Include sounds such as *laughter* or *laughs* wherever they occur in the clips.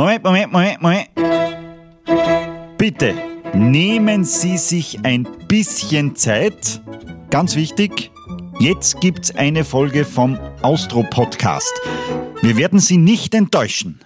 Moment, Moment, Moment, Moment. Bitte nehmen Sie sich ein bisschen Zeit. Ganz wichtig, jetzt gibt's eine Folge vom Austro Podcast. Wir werden Sie nicht enttäuschen.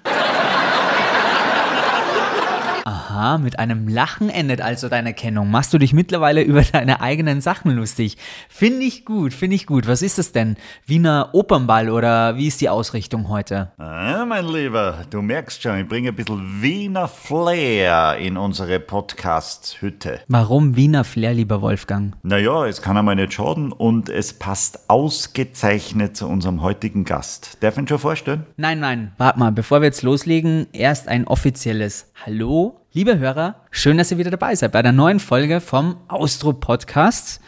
Aha, mit einem Lachen endet also deine Kennung. Machst du dich mittlerweile über deine eigenen Sachen lustig? Finde ich gut, finde ich gut. Was ist das denn? Wiener Opernball oder wie ist die Ausrichtung heute? Ah, mein Lieber, du merkst schon, ich bringe ein bisschen Wiener Flair in unsere Podcast-Hütte. Warum Wiener Flair, lieber Wolfgang? Naja, es kann einmal nicht schaden und es passt ausgezeichnet zu unserem heutigen Gast. Darf ich ihn schon vorstellen? Nein, nein, warte mal, bevor wir jetzt loslegen, erst ein offizielles Hallo. Liebe Hörer, schön, dass ihr wieder dabei seid bei der neuen Folge vom Austro Podcast.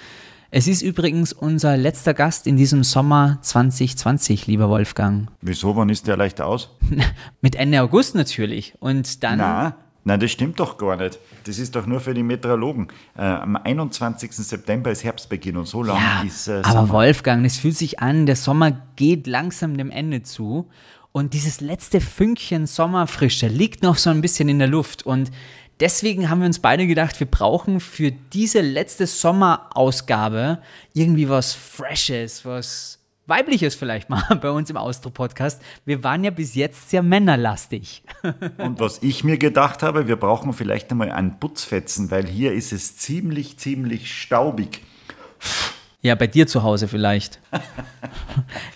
Es ist übrigens unser letzter Gast in diesem Sommer 2020, lieber Wolfgang. Wieso, wann ist der leicht aus? *laughs* Mit Ende August natürlich. Und dann. Na, nein, das stimmt doch gar nicht. Das ist doch nur für die Meteorologen. Äh, am 21. September ist Herbstbeginn und so lang Ja, ist äh, aber. Wolfgang, es fühlt sich an, der Sommer geht langsam dem Ende zu und dieses letzte Fünkchen Sommerfrische liegt noch so ein bisschen in der Luft und deswegen haben wir uns beide gedacht, wir brauchen für diese letzte Sommerausgabe irgendwie was Freshes, was Weibliches vielleicht mal *laughs* bei uns im Austro-Podcast. Wir waren ja bis jetzt sehr männerlastig. *laughs* Und was ich mir gedacht habe, wir brauchen vielleicht einmal einen Putzfetzen, weil hier ist es ziemlich, ziemlich staubig. Ja, bei dir zu Hause vielleicht. *laughs*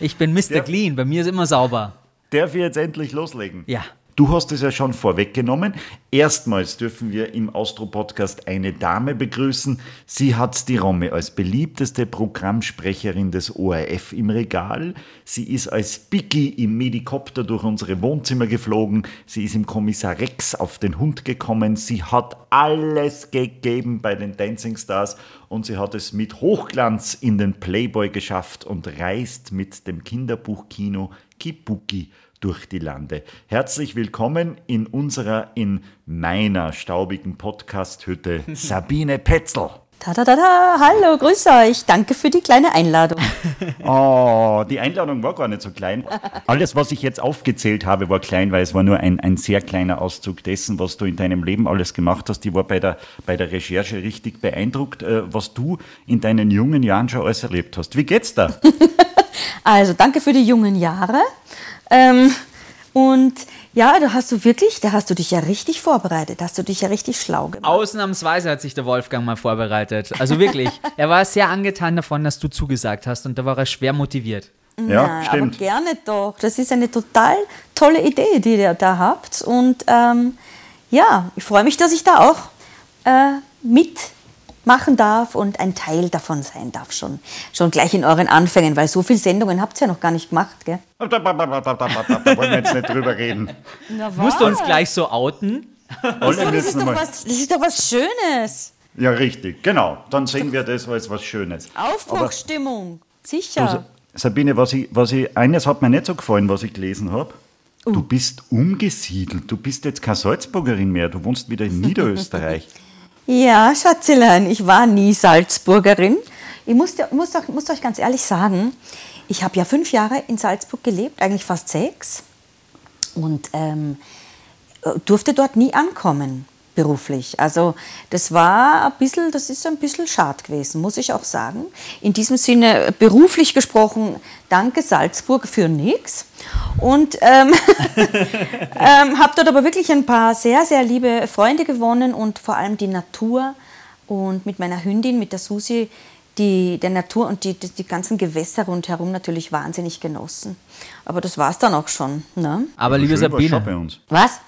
Ich bin Mr. Ja. Clean, bei mir ist immer sauber. Darf ich jetzt endlich loslegen? Ja. Du hast es ja schon vorweggenommen. Erstmals dürfen wir im Austro-Podcast eine Dame begrüßen. Sie hat die Romme als beliebteste Programmsprecherin des ORF im Regal. Sie ist als Biggie im Medikopter durch unsere Wohnzimmer geflogen. Sie ist im Kommissar Rex auf den Hund gekommen. Sie hat alles gegeben bei den Dancing Stars und sie hat es mit Hochglanz in den Playboy geschafft und reist mit dem Kinderbuchkino Kibuki durch die Lande. Herzlich willkommen in unserer, in meiner staubigen Podcast-Hütte, *laughs* Sabine Petzel. Ta ta ta ta, hallo, grüß euch. Danke für die kleine Einladung. *laughs* Oh, die Einladung war gar nicht so klein. Alles, was ich jetzt aufgezählt habe, war klein, weil es war nur ein, ein sehr kleiner Auszug dessen, was du in deinem Leben alles gemacht hast. Ich war bei der, bei der Recherche richtig beeindruckt, äh, was du in deinen jungen Jahren schon alles erlebt hast. Wie geht's da? *laughs* Also, danke für die jungen Jahre. Ähm, und ja, da hast du wirklich, da hast du dich ja richtig vorbereitet, hast du dich ja richtig schlau gemacht. Ausnahmsweise hat sich der Wolfgang mal vorbereitet. Also wirklich, *laughs* er war sehr angetan davon, dass du zugesagt hast und da war er schwer motiviert. Ja, Na, stimmt. Aber gerne doch. Das ist eine total tolle Idee, die ihr da habt. Und ähm, ja, ich freue mich, dass ich da auch äh, mitmachen darf und ein Teil davon sein darf, schon, schon gleich in euren Anfängen, weil so viele Sendungen habt ihr ja noch gar nicht gemacht, gell? *laughs* Da, da, da, da, da, da, da wollen wir jetzt nicht drüber reden. Na, Musst du uns gleich so outen? Das müssen ist, was, das ist doch was Schönes. Ja, richtig, genau. Dann sehen wir das als was Schönes. Aufbruchstimmung. Du, Sicher. Sabine, was ich, was ich, eines hat mir nicht so gefallen, was ich gelesen habe. Du bist umgesiedelt. Du bist jetzt keine Salzburgerin mehr. Du wohnst wieder in Niederösterreich. *laughs* Ja, Schatzelein, ich war nie Salzburgerin. Ich muss, muss, muss euch ganz ehrlich sagen, ich habe ja fünf Jahre in Salzburg gelebt, eigentlich fast sechs. Und ähm, durfte dort nie ankommen, beruflich. Also das war ein bisschen, das ist ein bisschen schade gewesen, muss ich auch sagen. In diesem Sinne, beruflich gesprochen, danke Salzburg für nichts. Und ähm, *laughs* ähm, habe dort aber wirklich ein paar sehr, sehr liebe Freunde gewonnen und vor allem die Natur und mit meiner Hündin, mit der Susi, die, der Natur und die, die, die ganzen Gewässer rundherum natürlich wahnsinnig genossen. Aber das war es dann auch schon. Ne? Aber liebe Schön schon bei Sabine. uns. Was?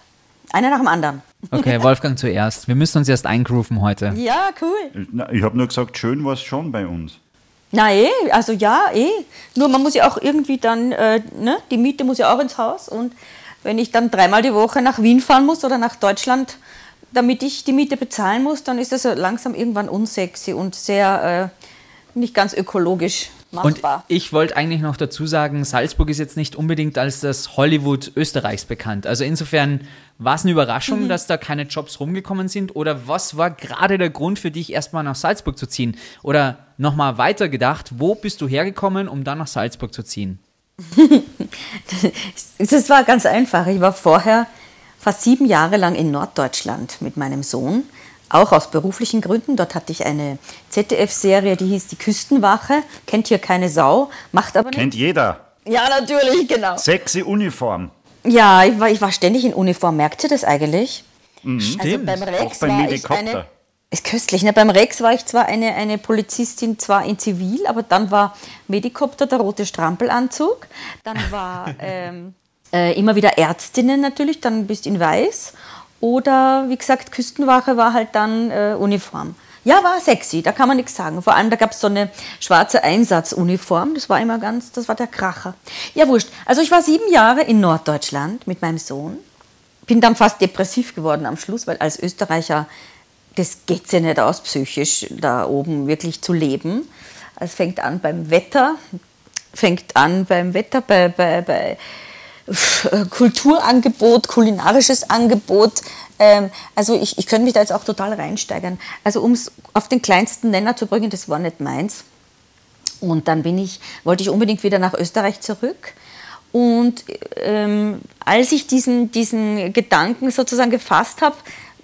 Einer nach dem anderen. Okay, *laughs* Wolfgang zuerst. Wir müssen uns erst eingrooven heute. Ja, cool. Na, Ich habe nur gesagt, schön war es schon bei uns. Na eh, also ja, eh. Nur man muss ja auch irgendwie dann, äh, ne, die Miete muss ja auch ins Haus. Und wenn ich dann dreimal die Woche nach Wien fahren muss oder nach Deutschland, damit ich die Miete bezahlen muss, dann ist das langsam irgendwann unsexy und sehr äh, nicht ganz ökologisch Und machbar. ich wollte eigentlich noch dazu sagen, Salzburg ist jetzt nicht unbedingt als das Hollywood Österreichs bekannt. Also insofern war es eine Überraschung, dass da keine Jobs rumgekommen sind? Oder was war gerade der Grund für dich, erstmal nach Salzburg zu ziehen? Oder nochmal weiter gedacht, wo bist du hergekommen, um dann nach Salzburg zu ziehen? *laughs* Das war ganz einfach. Ich war vorher fast sieben Jahre lang in Norddeutschland mit meinem Sohn, auch aus beruflichen Gründen. Dort hatte ich eine ZDF-Serie, die hieß Die Küstenwache. Kennt hier keine Sau, macht aber Kennt jeder. Ja, natürlich, genau. Sexy Uniform. Ja, ich war, ich war ständig in Uniform. Merkt ihr das eigentlich? Stimmt. Also beim Rex Auch beim war ich Medikopter. eine, ist köstlich. Ne? Beim Rex war ich zwar eine, eine Polizistin, zwar in Zivil, aber dann war Medikopter der rote Strampelanzug. Dann war *laughs* ähm, äh, immer wieder Ärztinnen natürlich, dann bist in Weiß. Oder wie gesagt, Küstenwache war halt dann äh, Uniform. Ja, war sexy, da kann man nichts sagen. Vor allem, da gab es so eine schwarze Einsatzuniform, das war immer ganz, das war der Kracher. Ja, wurscht. Also ich war sieben Jahre in Norddeutschland mit meinem Sohn bin dann fast depressiv geworden am Schluss, weil als Österreicher, das geht sich nicht aus, psychisch da oben wirklich zu leben. Es fängt an beim Wetter, fängt an beim Wetter, bei, bei, bei Kulturangebot, kulinarisches Angebot. Ähm, also ich, ich könnte mich da jetzt auch total reinsteigern. Also um es auf den kleinsten Nenner zu bringen, das war nicht meins. Und dann bin ich, wollte ich unbedingt wieder nach Österreich zurück. Und ähm, als ich diesen, diesen Gedanken sozusagen gefasst habe,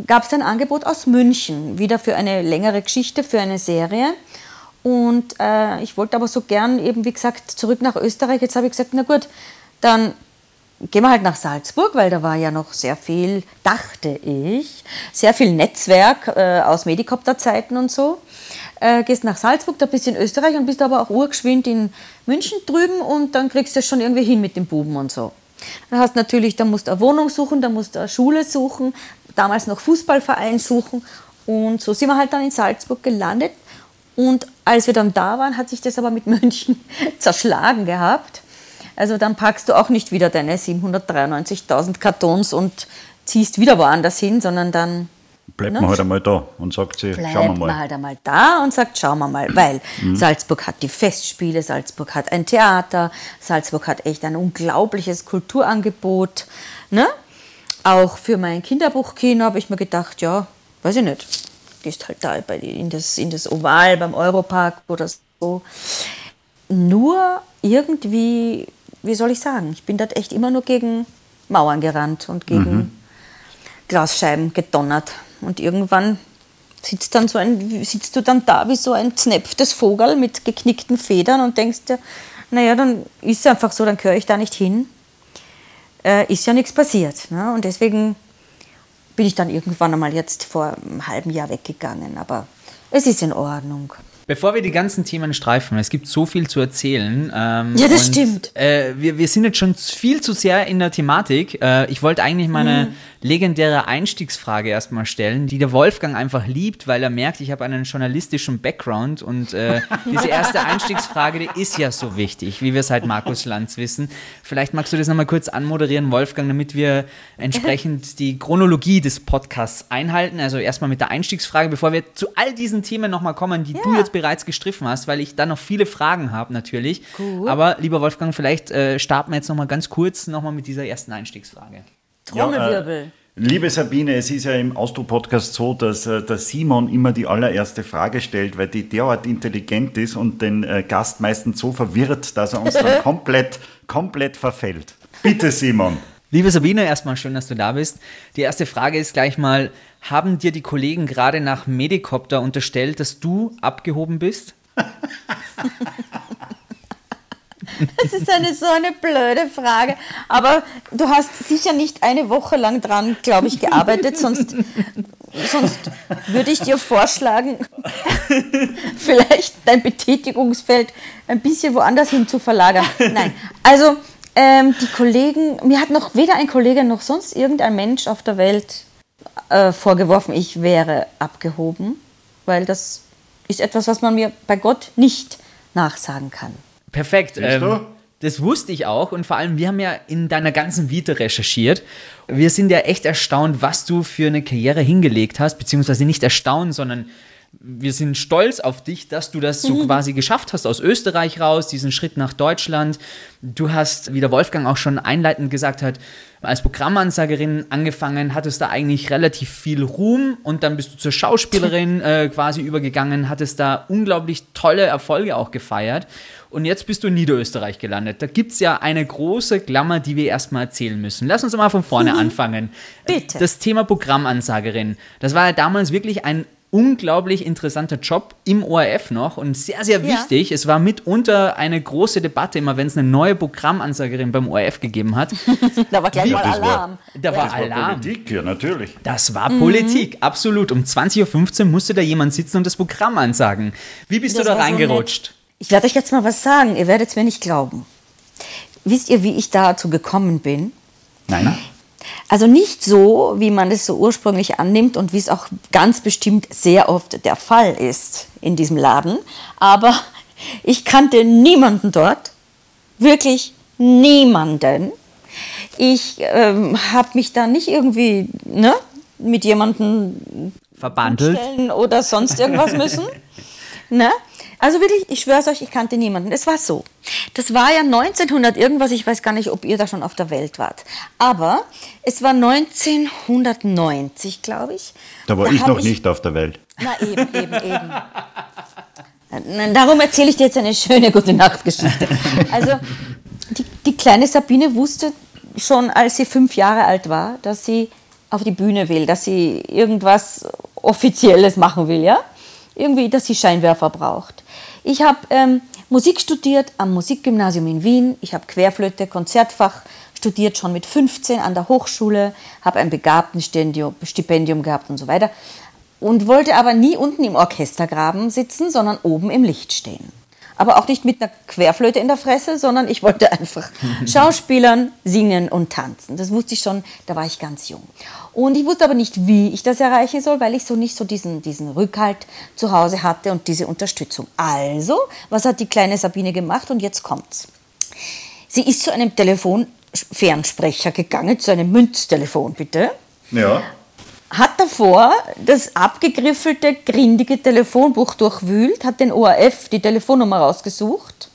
gab es ein Angebot aus München, wieder für eine längere Geschichte, für eine Serie. Und äh, ich wollte aber so gern eben, wie gesagt, zurück nach Österreich. Jetzt habe ich gesagt, na gut, dann gehen wir halt nach Salzburg, weil da war ja noch sehr viel, dachte ich, sehr viel Netzwerk äh, aus Medikopterzeiten und so. Äh, gehst nach Salzburg, da bist du in Österreich und bist aber auch urgeschwind in München drüben und dann kriegst du es schon irgendwie hin mit den Buben und so. Dann hast natürlich, da musst du eine Wohnung suchen, da musst du eine Schule suchen, damals noch Fußballverein suchen und so sind wir halt dann in Salzburg gelandet und als wir dann da waren, hat sich das aber mit München *laughs* zerschlagen gehabt. Also dann packst du auch nicht wieder deine 793.000 Kartons und ziehst wieder woanders hin, sondern dann Bleibt Ne? man halt einmal da und sagt sie, bleibt schauen wir man mal. halt einmal da und sagt, schauen wir mal, weil Salzburg hat die Festspiele, Salzburg hat ein Theater, Salzburg hat echt ein unglaubliches Kulturangebot. Ne? Auch für mein Kinderbuchkino habe ich mir gedacht, ja, weiß ich nicht, gehst halt da bei, in, das, in das Oval beim Europark oder so. Nur irgendwie, wie soll ich sagen, ich bin dort echt immer nur gegen Mauern gerannt und gegen Glasscheiben gedonnert. Und irgendwann sitzt, dann so ein, sitzt du dann da wie so ein znepftes Vogel mit geknickten Federn und denkst dir, naja, dann ist es einfach so, dann gehöre ich da nicht hin. Äh, ist ja nichts passiert. Ne? Und deswegen bin ich dann irgendwann einmal jetzt vor einem halben Jahr weggegangen. Aber es ist in Ordnung. Bevor wir die ganzen Themen streifen, es gibt so viel zu erzählen. Ähm, Ja, das und, stimmt. Äh, wir, wir sind jetzt schon viel zu sehr in der Thematik. Äh, ich wollte eigentlich meine Mhm. Legendäre Einstiegsfrage erstmal stellen, die der Wolfgang einfach liebt, weil er merkt, ich habe einen journalistischen Background und äh, *laughs* diese erste Einstiegsfrage, die ist ja so wichtig, wie wir seit Markus Lanz wissen. Vielleicht magst du das nochmal kurz anmoderieren, Wolfgang, damit wir entsprechend *laughs* die Chronologie des Podcasts einhalten. Also erstmal mit der Einstiegsfrage, bevor wir zu all diesen Themen nochmal kommen, die du Ja. jetzt bereits gestriffen hast, weil ich da noch viele Fragen habe natürlich. Aber lieber Wolfgang, vielleicht äh, starten wir jetzt nochmal ganz kurz nochmal mit dieser ersten Einstiegsfrage. Trommelwirbel. Liebe Sabine, es ist ja im Austro-Podcast so, dass äh, der Simon immer die allererste Frage stellt, weil die derart intelligent ist und den äh, Gast meistens so verwirrt, dass er uns dann *laughs* komplett, komplett verfällt. Bitte, Simon. Liebe Sabine, erstmal schön, dass du da bist. Die erste Frage ist gleich mal, haben dir die Kollegen gerade nach Medikopter unterstellt, dass du abgehoben bist? *laughs* *laughs* Das ist eine so eine blöde Frage. Aber du hast sicher nicht eine Woche lang dran, glaube ich, gearbeitet, sonst, sonst würde ich dir vorschlagen, *laughs* vielleicht dein Betätigungsfeld ein bisschen woanders hin zu verlagern. Nein, also ähm, die Kollegen, mir hat noch weder ein Kollege noch sonst irgendein Mensch auf der Welt äh, vorgeworfen, ich wäre abgehoben, weil das ist etwas, was man mir bei Gott nicht nachsagen kann. Perfekt. Du? das wusste ich auch und vor allem, wir haben ja in deiner ganzen Vita recherchiert. Wir sind ja echt erstaunt, was du für eine Karriere hingelegt hast, beziehungsweise nicht erstaunt, sondern wir sind stolz auf dich, dass du das so Mhm. quasi geschafft hast aus Österreich raus, diesen Schritt nach Deutschland. Du hast, wie der Wolfgang auch schon einleitend gesagt hat, als Programmansagerin angefangen, hattest da eigentlich relativ viel Ruhm und dann bist du zur Schauspielerin *laughs* äh, quasi übergegangen, hattest da unglaublich tolle Erfolge auch gefeiert und jetzt bist du in Niederösterreich gelandet. Da gibt es ja eine große Klammer, die wir erstmal erzählen müssen. Lass uns mal von vorne anfangen. Bitte. Das Thema Programmansagerin, das war ja damals wirklich ein unglaublich interessanter Job im ORF noch und sehr, sehr Ja. wichtig. Es war mitunter eine große Debatte, immer wenn es eine neue Programmansagerin beim ORF gegeben hat. *laughs* Da war gleich Ja, mal Alarm. Da war Das war Alarm. Politik, ja, natürlich. Das war Mhm. Politik, absolut. Um 20.15 Uhr musste da jemand sitzen und das Programm ansagen. Wie bist Das du da war so reingerutscht? Ich werde euch jetzt mal was sagen. Ihr werdet es mir nicht glauben. Wisst ihr, wie ich dazu gekommen bin? Nein. Also nicht so, wie man es so ursprünglich annimmt und wie es auch ganz bestimmt sehr oft der Fall ist in diesem Laden. Aber *laughs* ich kannte niemanden dort, wirklich niemanden. Ich ähm, habe mich da nicht irgendwie ne, mit jemandem Verbandelt? oder sonst irgendwas müssen. *laughs* ne? Also wirklich, ich schwöre es euch, ich kannte niemanden. Es war so. Das war ja 1900 irgendwas, ich weiß gar nicht, ob ihr da schon auf der Welt wart. Aber es war 1990, glaube ich. Da war ich hab noch nicht auf der Welt. Na eben, eben, eben. Darum erzähle ich dir jetzt eine schöne gute Nachtgeschichte. Also die, die kleine Sabine wusste schon, als sie fünf Jahre alt war, dass sie auf die Bühne will, dass sie irgendwas Offizielles machen will, ja? Irgendwie, dass sie Scheinwerfer braucht. Ich habe ähm, Musik studiert am Musikgymnasium in Wien. Ich habe Querflöte, Konzertfach studiert, schon mit 15 an der Hochschule, habe ein Begabtenstipendium Stipendium gehabt und so weiter. Und wollte aber nie unten im Orchestergraben sitzen, sondern oben im Licht stehen. Aber auch nicht mit einer Querflöte in der Fresse, sondern ich wollte einfach *laughs* Schauspielern, singen und tanzen. Das wusste ich schon, da war ich ganz jung. Und ich wusste aber nicht, wie ich das erreichen soll, weil ich so nicht so diesen, diesen Rückhalt zu Hause hatte und diese Unterstützung. Also, was hat die kleine Sabine gemacht? Und jetzt kommt's. Sie ist zu einem Telefonfernsprecher gegangen, zu einem Münztelefon, bitte Ja. Hat davor das abgegriffelte, grindige Telefonbuch durchwühlt, hat den ORF die Telefonnummer rausgesucht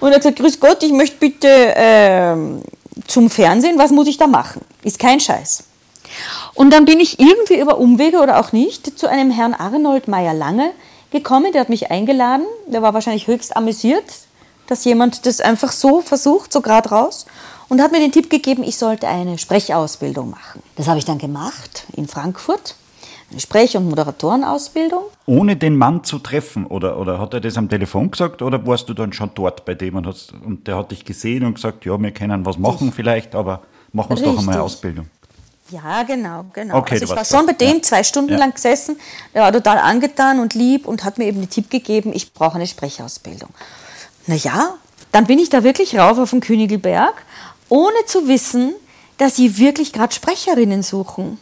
und hat gesagt, grüß Gott, ich möchte bitte ähm, zum Fernsehen, was muss ich da machen? Ist kein Scheiß. Und dann bin ich irgendwie über Umwege oder auch nicht zu einem Herrn Arnold Meyer-Lange gekommen, der hat mich eingeladen, der war wahrscheinlich höchst amüsiert, dass jemand das einfach so versucht, so gerade raus und hat mir den Tipp gegeben, ich sollte eine Sprechausbildung machen. Das habe ich dann gemacht in Frankfurt, eine Sprech- und Moderatorenausbildung. Ohne den Mann zu treffen? Oder, oder hat er das am Telefon gesagt? Oder warst du dann schon dort bei dem und, hast, und der hat dich gesehen und gesagt, ja, wir können was machen vielleicht, aber machen uns doch einmal eine. Ausbildung. Ja, genau, genau. Okay, also ich war schon bei dem ja. zwei Stunden Ja. lang gesessen. Der war total angetan und lieb und hat mir eben den Tipp gegeben, ich brauche eine Sprechausbildung. Na ja, dann bin ich da wirklich rauf auf den Königelberg, ohne zu wissen, dass sie wirklich gerade Sprecherinnen suchen.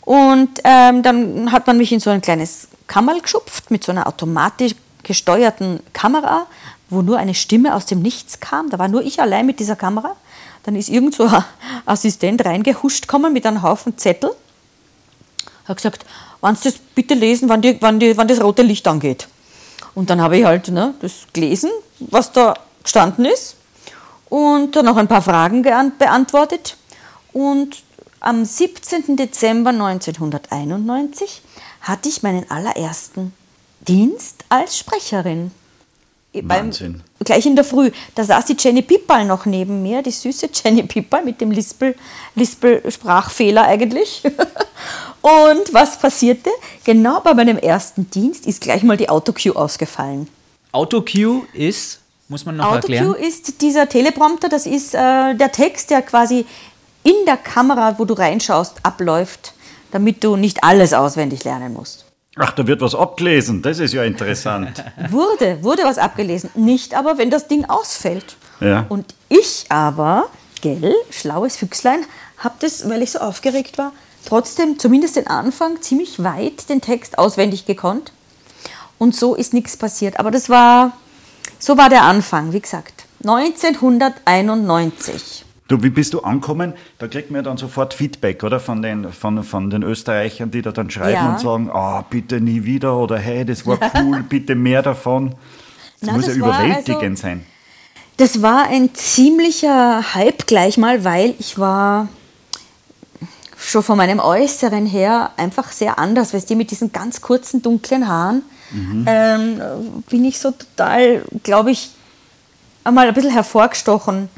Und ähm, dann hat man mich in so ein kleines Kammerl geschupft mit so einer automatisch gesteuerten Kamera, wo nur eine Stimme aus dem Nichts kam. Da war nur ich allein mit dieser Kamera. Dann ist irgend so ein Assistent reingehuscht kommen mit einem Haufen Zettel. Hat gesagt, wann das bitte lesen, wann, die, wann, die, wann das rote Licht angeht. Und dann habe ich halt ne, das gelesen, was da gestanden ist. Und dann noch ein paar Fragen beantwortet. Und am 17. Dezember 1991 hatte ich meinen allerersten Dienst als Sprecherin. Beim- Wahnsinn. gleich in der Früh. Da saß die Jenny Pippal noch neben mir, die süße *laughs* Jenny Pippal mit dem Lispel, Lispel-Sprachfehler eigentlich. *laughs* Und was passierte? Genau bei meinem ersten Dienst ist gleich mal die Autocue ausgefallen. Autocue ist, muss man noch erklären. Autocue ist dieser Teleprompter, das ist äh, der Text, der quasi in der Kamera, wo du reinschaust, abläuft, damit du nicht alles auswendig lernen musst. Ach, da wird was abgelesen. Das ist ja interessant. *laughs* Wurde, wurde was abgelesen. Nicht aber, wenn das Ding ausfällt. Ja. Und ich aber, gell, schlaues Füchslein, habe das, weil ich so aufgeregt war, trotzdem zumindest den Anfang ziemlich weit den Text auswendig gekonnt. Und so ist nichts passiert. Aber das war, so war der Anfang, wie gesagt. 1991. Du, wie bist du angekommen? Da kriegt man ja dann sofort Feedback, oder? Von den, von, von den Österreichern, die da dann schreiben Ja. und sagen, ah, bitte nie wieder oder hey, das war *laughs* cool, bitte mehr davon. Das Na, muss das ja war überwältigend also- sein. Das war ein ziemlicher Hype gleich mal, weil ich war schon von meinem Äußeren her einfach sehr anders. Weißt du, mit diesen ganz kurzen, dunklen Haaren ähm, bin ich so total, glaube ich, einmal ein bisschen hervorgestochen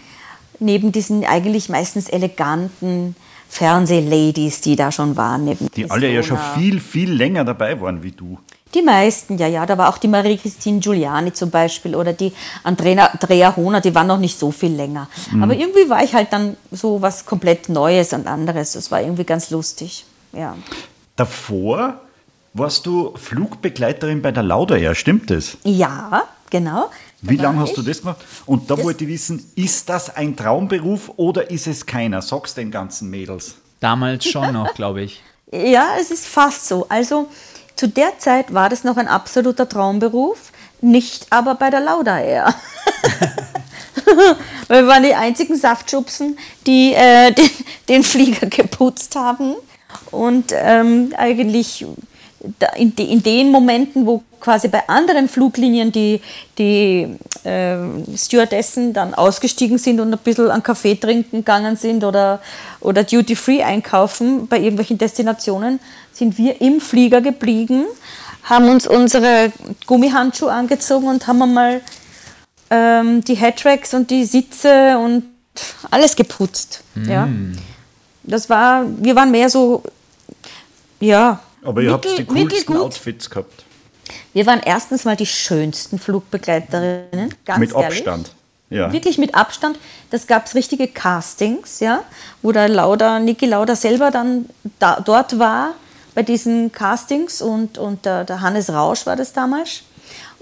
neben diesen eigentlich meistens eleganten Fernsehladies, die da schon waren. Neben Die alle ja schon viel, viel länger dabei waren wie du. Die meisten, ja, ja. Da war auch die Marie-Christine Giuliani zum Beispiel oder die Andrea, Andrea Hohner, die waren noch nicht so viel länger. Aber irgendwie war ich halt dann so was komplett Neues und anderes. Das war irgendwie ganz lustig. Ja. Davor warst du Flugbegleiterin bei der Lauda Air, stimmt das? Ja, genau. Wie lange hast du das gemacht? Und da Das- wollte ich wissen, ist das ein Traumberuf oder ist es keiner? Sag's den ganzen Mädels. Damals schon noch, glaube ich. *laughs* Ja, es ist fast so. Also zu der Zeit war das noch ein absoluter Traumberuf, nicht aber bei der Lauda Air. Weil *laughs* wir waren die einzigen Saftschubsen, die äh, den, *laughs* den Flieger geputzt haben. Und ähm, eigentlich in, in den Momenten, wo quasi bei anderen Fluglinien die, die ähm, Stewardessen dann ausgestiegen sind und ein bisschen einen Kaffee trinken gegangen sind oder, oder Duty-Free einkaufen bei irgendwelchen Destinationen, sind wir im Flieger geblieben, haben uns unsere Gummihandschuhe angezogen und haben einmal ähm, die Headracks und die Sitze und alles geputzt. Ja. Das war, wir waren mehr so, ja, Aber ihr habt die coolsten. Outfits gehabt. Wir waren erstens mal die schönsten Flugbegleiterinnen, ganz Mit ehrlich. Abstand. Ja. Wirklich mit Abstand. Das gab es richtige Castings, ja, wo der Lauda, Niki Lauda selber dann da, dort war bei diesen Castings und, und der, der Hannes Rausch war das damals.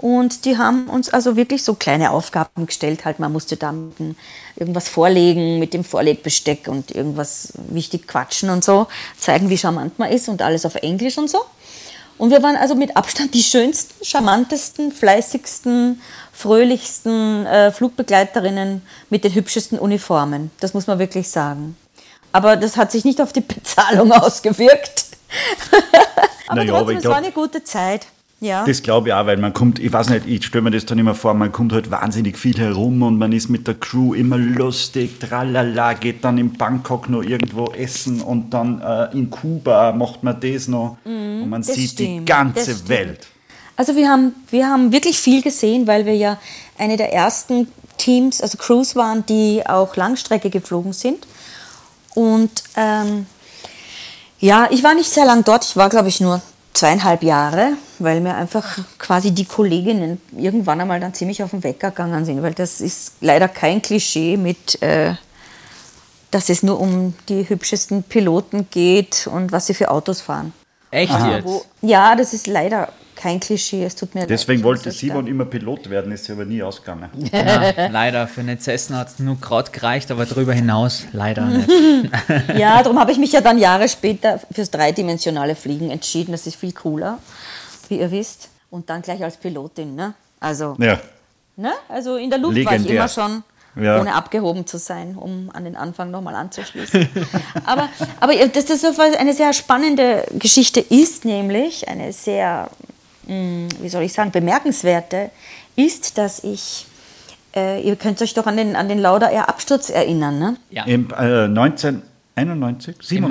Und die haben uns also wirklich so kleine Aufgaben gestellt. Halt, man musste da irgendwas vorlegen mit dem Vorlegbesteck und irgendwas wichtig quatschen und so, zeigen, wie charmant man ist und alles auf Englisch und so. Und wir waren also mit Abstand die schönsten, charmantesten, fleißigsten, fröhlichsten äh, Flugbegleiterinnen mit den hübschesten Uniformen. Das muss man wirklich sagen. Aber das hat sich nicht auf die Bezahlung *laughs* ausgewirkt. *laughs* aber Naja, aber trotzdem, ich es glaub- war eine gute Zeit. Ja. Das glaube ich auch, weil man kommt, ich weiß nicht, ich stelle mir das dann immer vor, man kommt halt wahnsinnig viel herum und man ist mit der Crew immer lustig, tralala, geht dann in Bangkok noch irgendwo essen und dann äh, in Kuba macht man das noch und man Mhm, sieht die stimmt, ganze das stimmt. Welt. Also wir haben, wir haben wirklich viel gesehen, weil wir ja eine der ersten Teams, also Crews waren, die auch Langstrecke geflogen sind. Und ähm, ja, ich war nicht sehr lang dort, ich war glaube ich nur zweieinhalb Jahre, weil mir einfach quasi die Kolleginnen irgendwann einmal dann ziemlich auf den Wecker gegangen sind, weil das ist leider kein Klischee mit, äh, dass es nur um die hübschesten Piloten geht und was sie für Autos fahren. Echt jetzt? Wo, ja, das ist leider kein Klischee, es tut mir leid. Deswegen ich wollte Simon immer Pilot werden, ist aber nie ausgegangen. Ja, leider, für eine Cessna hat es nur gerade gereicht, aber darüber hinaus leider nicht. Ja, darum habe ich mich ja dann Jahre später fürs dreidimensionale Fliegen entschieden. Das ist viel cooler, wie ihr wisst. Und dann gleich als Pilotin, ne? Also, Ja, ne? also in der Luft war ich Legendär. immer schon, Ja. ohne abgehoben zu sein, um an den Anfang nochmal anzuschließen. *laughs* aber aber dass das so eine sehr spannende Geschichte ist, nämlich eine sehr, mh, wie soll ich sagen, bemerkenswerte, ist, dass ich, äh, ihr könnt euch doch an den, an den Lauda Air Absturz erinnern, ne? Ja, Im, äh, 1991, in 97,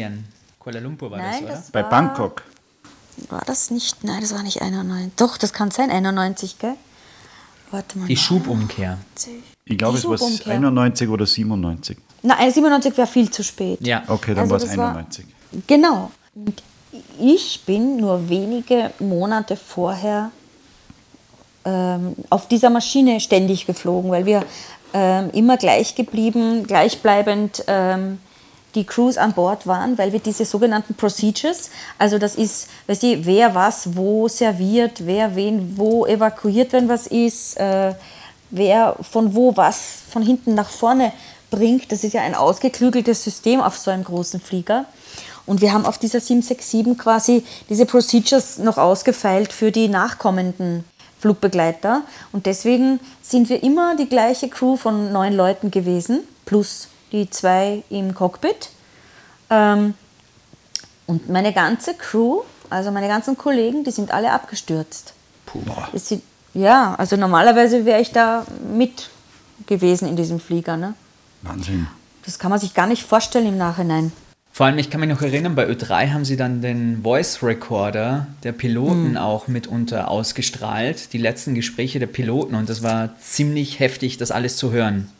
Malaysia. Kuala Lumpur war Nein, das, oder? das bei Bangkok. War das nicht? Nein, das war nicht 91. Doch, das kann sein, 91, gell? Warte mal. Die Schubumkehr. Ich glaube, es war Schubumkehr. 91 oder 97. Nein, 97 wäre viel zu spät. Ja. Okay, dann Also war es das war- 91. Genau. Und ich bin nur wenige Monate vorher ähm, auf dieser Maschine ständig geflogen, weil wir ähm, immer gleich geblieben, gleichbleibend ähm, die Crews an Bord waren, weil wir diese sogenannten Procedures, also das ist, weißt du, wer was wo serviert, wer wen wo evakuiert, wenn was ist, äh, wer von wo was von hinten nach vorne bringt. Das ist ja ein ausgeklügeltes System auf so einem großen Flieger. Und wir haben auf dieser 767 quasi diese Procedures noch ausgefeilt für die nachkommenden Flugbegleiter. Und deswegen sind wir immer die gleiche Crew von neun Leuten gewesen, plus die zwei im Cockpit. Ähm, und meine ganze Crew, also meine ganzen Kollegen, die sind alle abgestürzt. Puh. Sind, ja, also normalerweise wäre ich da mit gewesen in diesem Flieger. Ne? Wahnsinn. Das kann man sich gar nicht vorstellen im Nachhinein. Vor allem, ich kann mich noch erinnern, bei Ö3 haben sie dann den Voice Recorder der Piloten auch mitunter ausgestrahlt, die letzten Gespräche der Piloten und das war ziemlich heftig, das alles zu hören.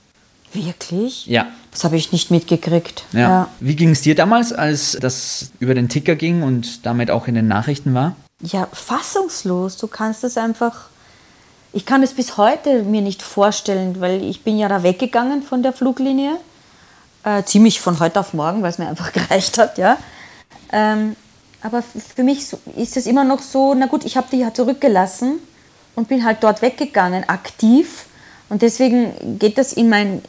Wirklich? Ja. Das habe ich nicht mitgekriegt. Ja. Wie ging es dir damals, als das über den Ticker ging und damit auch in den Nachrichten war? Ja, fassungslos. Du kannst es einfach. Ich kann es bis heute mir nicht vorstellen, weil ich bin ja da weggegangen von der Fluglinie. Äh, ziemlich von heute auf morgen, weil es mir einfach *laughs* gereicht hat, ja. Ähm, aber für mich ist es immer noch so, na gut, ich habe die ja zurückgelassen und bin halt dort weggegangen, aktiv. Und deswegen geht das in mein,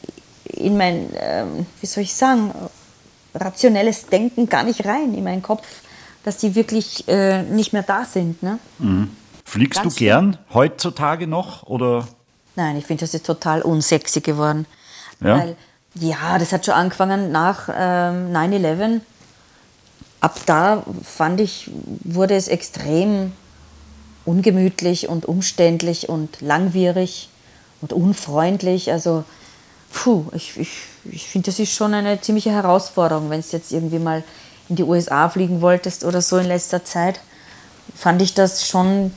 in mein ähm, wie soll ich sagen, rationelles Denken gar nicht rein, in meinen Kopf, dass die wirklich äh, nicht mehr da sind. Ne? Fliegst Ganz du gern heutzutage noch? Oder? Nein, ich finde, das ist total unsexy geworden. Ja? Weil, ja, das hat schon angefangen nach ähm, 9-11. Ab da fand ich, wurde es extrem ungemütlich und umständlich und langwierig und unfreundlich. Also, puh, ich, ich, ich finde, das ist schon eine ziemliche Herausforderung, wenn du jetzt irgendwie mal in die USA fliegen wolltest oder so in letzter Zeit. Fand ich das schon,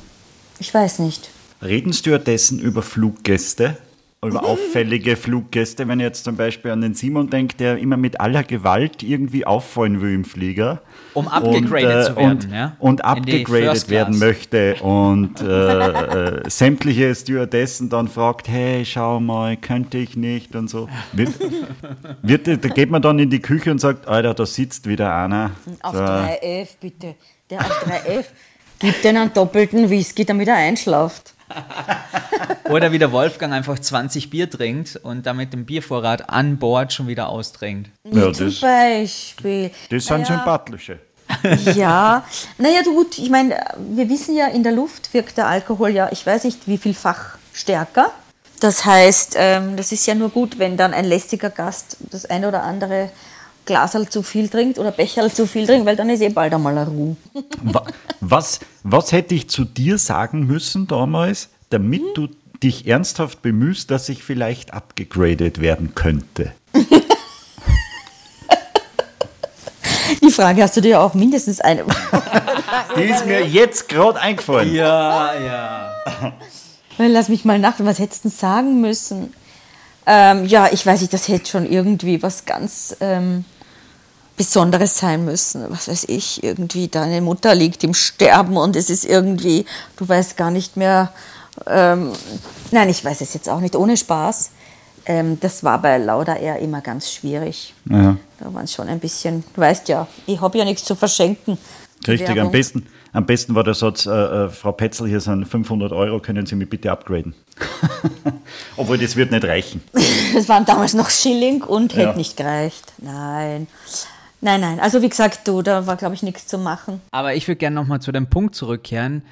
ich weiß nicht. Reden Stewardessen über Fluggäste? Über auffällige Fluggäste, wenn ihr jetzt zum Beispiel an den Simon denkt, der immer mit aller Gewalt irgendwie auffallen will im Flieger. Um upgegradet zu werden, und, ja? Und First werden möchte und äh, äh, sämtliche Stewardessen dann fragt, hey, schau mal, könnte ich nicht und so. Wird, wird, da geht man dann in die Küche und sagt, Alter, da sitzt wieder einer. Auf So. 3F, bitte. Der auf 3F gibt den einen doppelten Whisky, damit er einschlaft. *laughs* Oder wie der Wolfgang einfach 20 Bier trinkt und damit den Biervorrat an Bord schon wieder austrinkt. Ja, Zum das, Beispiel. das sind Naja, sympathische. Ja, naja, du gut, ich meine, wir wissen ja, in der Luft wirkt der Alkohol ja, ich weiß nicht, wie vielfach stärker. Das heißt, ähm, das ist ja nur gut, wenn dann ein lästiger Gast das ein oder andere Glasal zu viel trinkt oder Becherl zu viel trinkt, weil dann ist eh bald einmal eine Ruhe. Wa- Was, was hätte ich zu dir sagen müssen damals, damit du dich ernsthaft bemühst, dass ich vielleicht abgegradet werden könnte? *laughs* Die Frage hast du dir auch mindestens eine. *laughs* Die ist mir jetzt gerade eingefallen. Ja, ja. *laughs* Lass mich mal nach, was hättest du denn sagen müssen? Ähm, ja, ich weiß nicht, das hätte schon irgendwie was ganz ähm, Besonderes sein müssen. Was weiß ich, irgendwie deine Mutter liegt im Sterben und es ist irgendwie, du weißt gar nicht mehr. Ähm, nein, ich weiß es jetzt auch nicht, ohne Spaß. Ähm, das war bei Lauda eher immer ganz schwierig. Ja. Da waren es schon ein bisschen, du weißt ja, ich habe ja nichts zu verschenken. Richtig, am besten, am besten war der Satz, äh, äh, Frau Petzel, hier sind 500 Euro, können Sie mich bitte upgraden? *laughs* Obwohl, das wird nicht reichen. *laughs* Das waren damals noch Schilling und hätte Ja. nicht gereicht. Nein. Nein, nein. Also wie gesagt, du, da war, glaube ich, nichts zu machen. Aber ich würde gerne nochmal zu dem Punkt zurückkehren,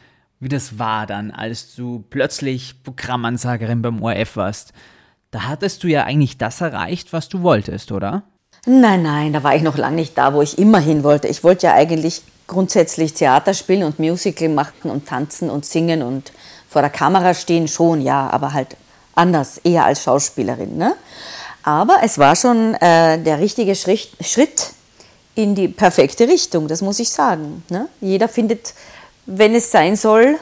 wie das war dann, als du plötzlich Programmansagerin beim ORF warst. Da hattest du ja eigentlich das erreicht, was du wolltest, oder? Nein, nein, da war ich noch lange nicht da, wo ich immer hin wollte. Ich wollte ja eigentlich grundsätzlich Theater spielen und Musical machen und tanzen und singen und vor der Kamera stehen schon, ja, aber halt anders, eher als Schauspielerin. Ne? Aber es war schon äh, der richtige Schritt, Schritt in die perfekte Richtung, das muss ich sagen. Ne? Jeder findet, wenn es sein soll,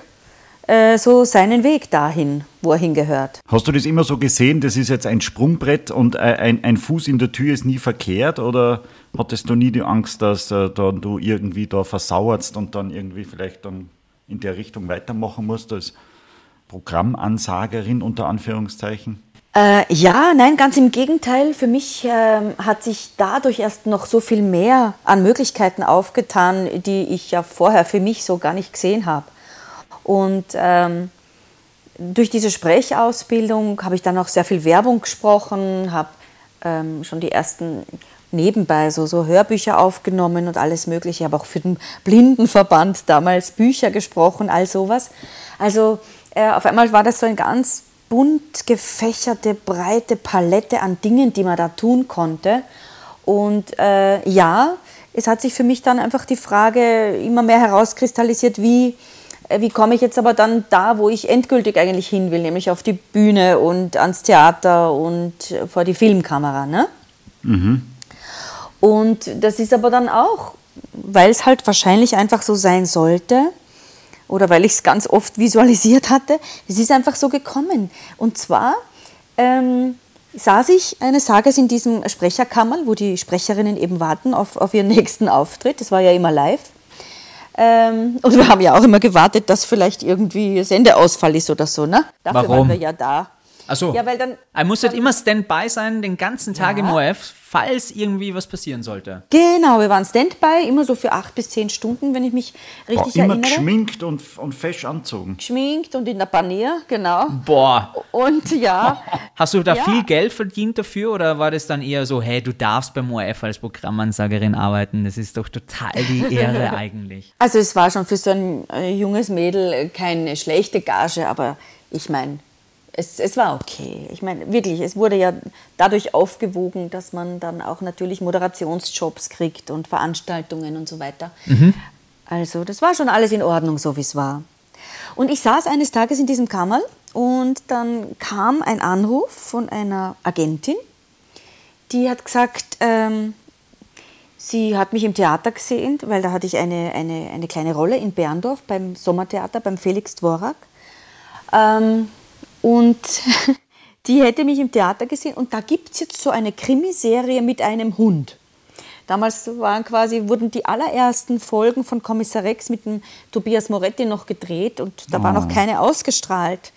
äh, so seinen Weg dahin, wo er hingehört. Hast du das immer so gesehen, das ist jetzt ein Sprungbrett und ein, ein, Fuß in der Tür ist nie verkehrt? Oder hattest du nie die Angst, dass äh, du irgendwie da versauerst und dann irgendwie vielleicht dann in der Richtung weitermachen musst als Programmansagerin unter Anführungszeichen? Äh, ja, nein, ganz im Gegenteil. Für mich ähm, hat sich dadurch erst noch so viel mehr an Möglichkeiten aufgetan, die ich ja vorher für mich so gar nicht gesehen habe. Und ähm, durch diese Sprechausbildung habe ich dann auch sehr viel Werbung gesprochen, habe ähm, schon die ersten nebenbei so, so Hörbücher aufgenommen und alles Mögliche. Ich habe auch für den Blindenverband damals Bücher gesprochen, all sowas. Also äh, auf einmal war das so ein ganz bunt gefächerte, breite Palette an Dingen, die man da tun konnte. Und äh, ja, es hat sich für mich dann einfach die Frage immer mehr herauskristallisiert, wie, äh, wie komme ich jetzt aber dann da, wo ich endgültig eigentlich hin will, nämlich auf die Bühne und ans Theater und vor die Filmkamera. Ne? Mhm. Und das ist aber dann auch, weil es halt wahrscheinlich einfach so sein sollte, oder weil ich es ganz oft visualisiert hatte, es ist einfach so gekommen. Und zwar ähm, saß ich eines Tages in diesem Sprecherkammer, wo die Sprecherinnen eben warten auf, auf ihren nächsten Auftritt. Das war ja immer live. Ähm, und wir haben ja auch immer gewartet, dass vielleicht irgendwie Sendeausfall ist oder so. Ne? Dafür Warum? waren wir ja da. Achso. Ja, weil dann. Er muss halt immer Standby sein, den ganzen Tag ja. im ORF, falls irgendwie was passieren sollte. Genau, wir waren Standby, immer so für acht bis zehn Stunden, wenn ich mich richtig Boah, immer erinnere. Immer geschminkt und, und fesch anzogen. Geschminkt und in der Panier, genau. Boah. Und ja. *laughs* Hast du da ja. viel Geld verdient dafür oder war das dann eher so, hey, du darfst beim ORF als Programmansagerin arbeiten? Das ist doch total die *laughs* Ehre eigentlich. Also es war schon für so ein äh, junges Mädel keine schlechte Gage, aber ich meine, es, es war okay. Ich meine, wirklich, es wurde ja dadurch aufgewogen, dass man dann auch natürlich Moderationsjobs kriegt und Veranstaltungen und so weiter. Mhm. Also das war schon alles in Ordnung, so wie es war. Und ich saß eines Tages in diesem Kammerl und dann kam ein Anruf von einer Agentin, die hat gesagt, ähm, sie hat mich im Theater gesehen, weil da hatte ich eine, eine, eine kleine Rolle in Berndorf beim Sommertheater, beim Felix Dvorak. Ähm, und *laughs* die hätte mich im Theater gesehen und da gibt es jetzt so eine Krimiserie mit einem Hund. Damals waren quasi, wurden die allerersten Folgen von Kommissar Rex mit dem Tobias Moretti noch gedreht und da oh. war noch oh. keine ausgestrahlt.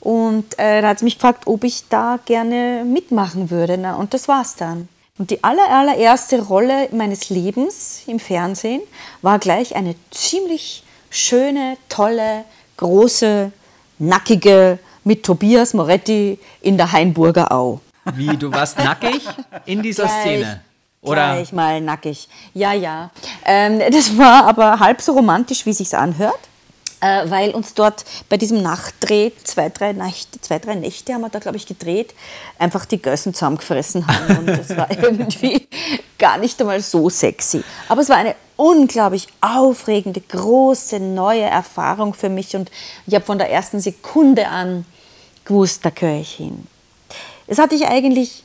Und äh, da hat sie mich gefragt, ob ich da gerne mitmachen würde. Na, und das war's dann. Und die aller, allererste Rolle meines Lebens im Fernsehen war gleich eine ziemlich schöne, tolle, große, nackige mit Tobias Moretti in der Hainburger Au. Wie, du warst nackig in dieser gleich, Szene? Oder? Gleich mal nackig. Ja, ja. Ähm, das war aber halb so romantisch, wie sich's anhört. Äh, weil uns dort bei diesem Nachtdreh, zwei drei, Nächte, zwei, drei Nächte haben wir da, glaube ich, gedreht, einfach die Gössen zusammengefressen haben. Und das war *laughs* irgendwie gar nicht einmal so sexy. Aber es war eine unglaublich aufregende, große, neue Erfahrung für mich. Und ich habe von der ersten Sekunde an gewusst, da gehöre ich hin. Es hatte ich eigentlich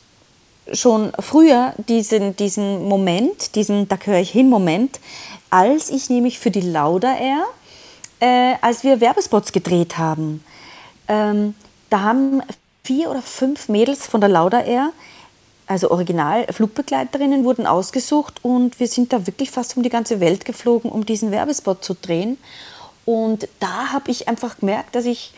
schon früher diesen, diesen Moment, diesen Da gehöre ich hin Moment, als ich nämlich für die Lauda Air äh, als wir Werbespots gedreht haben. Ähm, da haben vier oder fünf Mädels von der Lauda Air, also original Flugbegleiterinnen, wurden ausgesucht und wir sind da wirklich fast um die ganze Welt geflogen, um diesen Werbespot zu drehen. Und da habe ich einfach gemerkt, dass ich,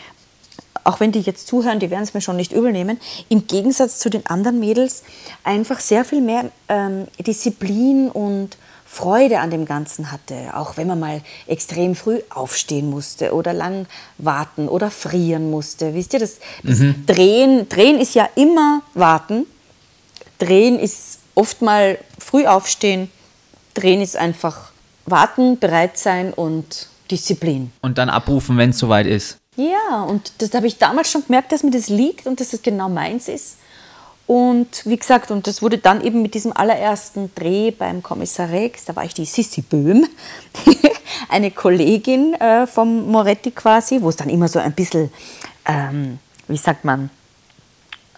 auch wenn die jetzt zuhören, die werden es mir schon nicht übel nehmen, im Gegensatz zu den anderen Mädels einfach sehr viel mehr ähm, Disziplin und Freude an dem Ganzen hatte, auch wenn man mal extrem früh aufstehen musste oder lang warten oder frieren musste. Wisst ihr, das, das mhm. Drehen, Drehen ist ja immer warten. Drehen ist oft mal früh aufstehen. Drehen ist einfach warten, bereit sein und Disziplin. Und dann abrufen, wenn es soweit ist. Ja, und das habe ich damals schon gemerkt, dass mir das liegt und dass das genau meins ist. Und wie gesagt, und das wurde dann eben mit diesem allerersten Dreh beim Kommissar Rex, da war ich die Sissi Böhm, *laughs* eine Kollegin äh, vom Moretti quasi, wo es dann immer so ein bisschen, ähm, wie sagt man,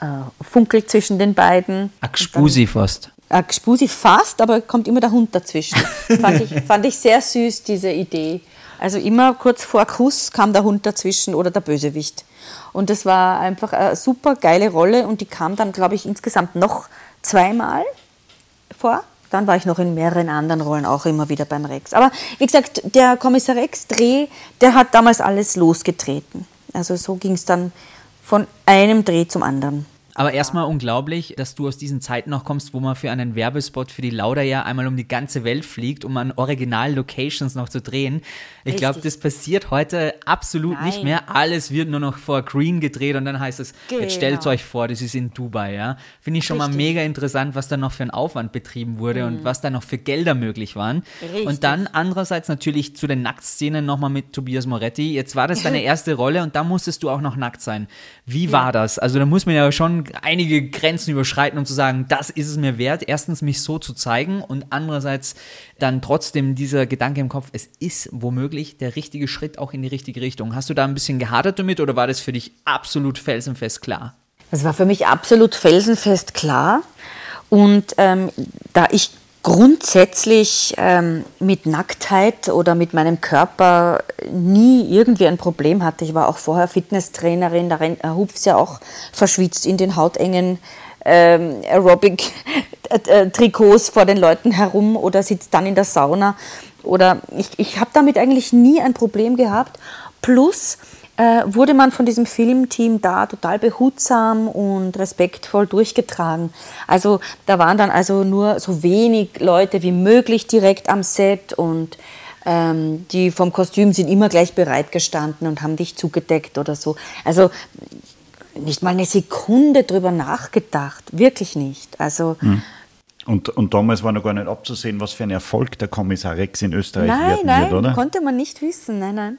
äh, funkelt zwischen den beiden. Agspusi fast. Agspusi fast, aber kommt immer der Hund dazwischen. *laughs* fand, ich, fand ich sehr süß, diese Idee. Also immer kurz vor Kuss kam der Hund dazwischen oder der Bösewicht. Und das war einfach eine super geile Rolle und die kam dann, glaube ich, insgesamt noch zweimal vor. Dann war ich noch in mehreren anderen Rollen auch immer wieder beim Rex. Aber wie gesagt, der Kommissar Rex-Dreh, der hat damals alles losgetreten. Also so ging es dann von einem Dreh zum anderen. Aber erstmal unglaublich, dass du aus diesen Zeiten noch kommst, wo man für einen Werbespot für die Lauda ja einmal um die ganze Welt fliegt, um an Original-Locations noch zu drehen. Ich glaube, das passiert heute absolut Nein. nicht mehr. Alles wird nur noch vor Green gedreht und dann heißt es, jetzt stellt Genau. euch vor, das ist in Dubai, ja. Finde ich schon mal Richtig. mega interessant, was da noch für ein Aufwand betrieben wurde und was da noch für Gelder möglich waren. Richtig. Und dann andererseits natürlich zu den Nacktszenen nochmal mit Tobias Moretti. Jetzt war das deine *laughs* erste Rolle und da musstest du auch noch nackt sein. Wie war das? Also da muss man ja schon einige Grenzen überschreiten, um zu sagen, das ist es mir wert, erstens mich so zu zeigen und andererseits dann trotzdem dieser Gedanke im Kopf, es ist womöglich der richtige Schritt auch in die richtige Richtung. Hast du da ein bisschen gehadert damit oder war das für dich absolut felsenfest klar? Das war für mich absolut felsenfest klar. Und ähm, da ich grundsätzlich ähm, mit Nacktheit oder mit meinem Körper nie irgendwie ein Problem hatte, ich war auch vorher Fitnesstrainerin, da äh, hupft ja auch verschwitzt in den hautengen ähm, Aerobic-Trikots *laughs* vor den Leuten herum oder sitzt dann in der Sauna. Oder ich, ich habe damit eigentlich nie ein Problem gehabt. Plus äh, wurde man von diesem Filmteam da total behutsam und respektvoll durchgetragen. Also da waren dann also nur so wenig Leute wie möglich direkt am Set und ähm, die vom Kostüm sind immer gleich bereit gestanden und haben dich zugedeckt oder so. Also nicht mal eine Sekunde drüber nachgedacht, wirklich nicht. Also Und, und damals war noch gar nicht abzusehen, was für ein Erfolg der Kommissar Rex in Österreich nein, werden nein, wird, oder? konnte man nicht wissen, nein, nein.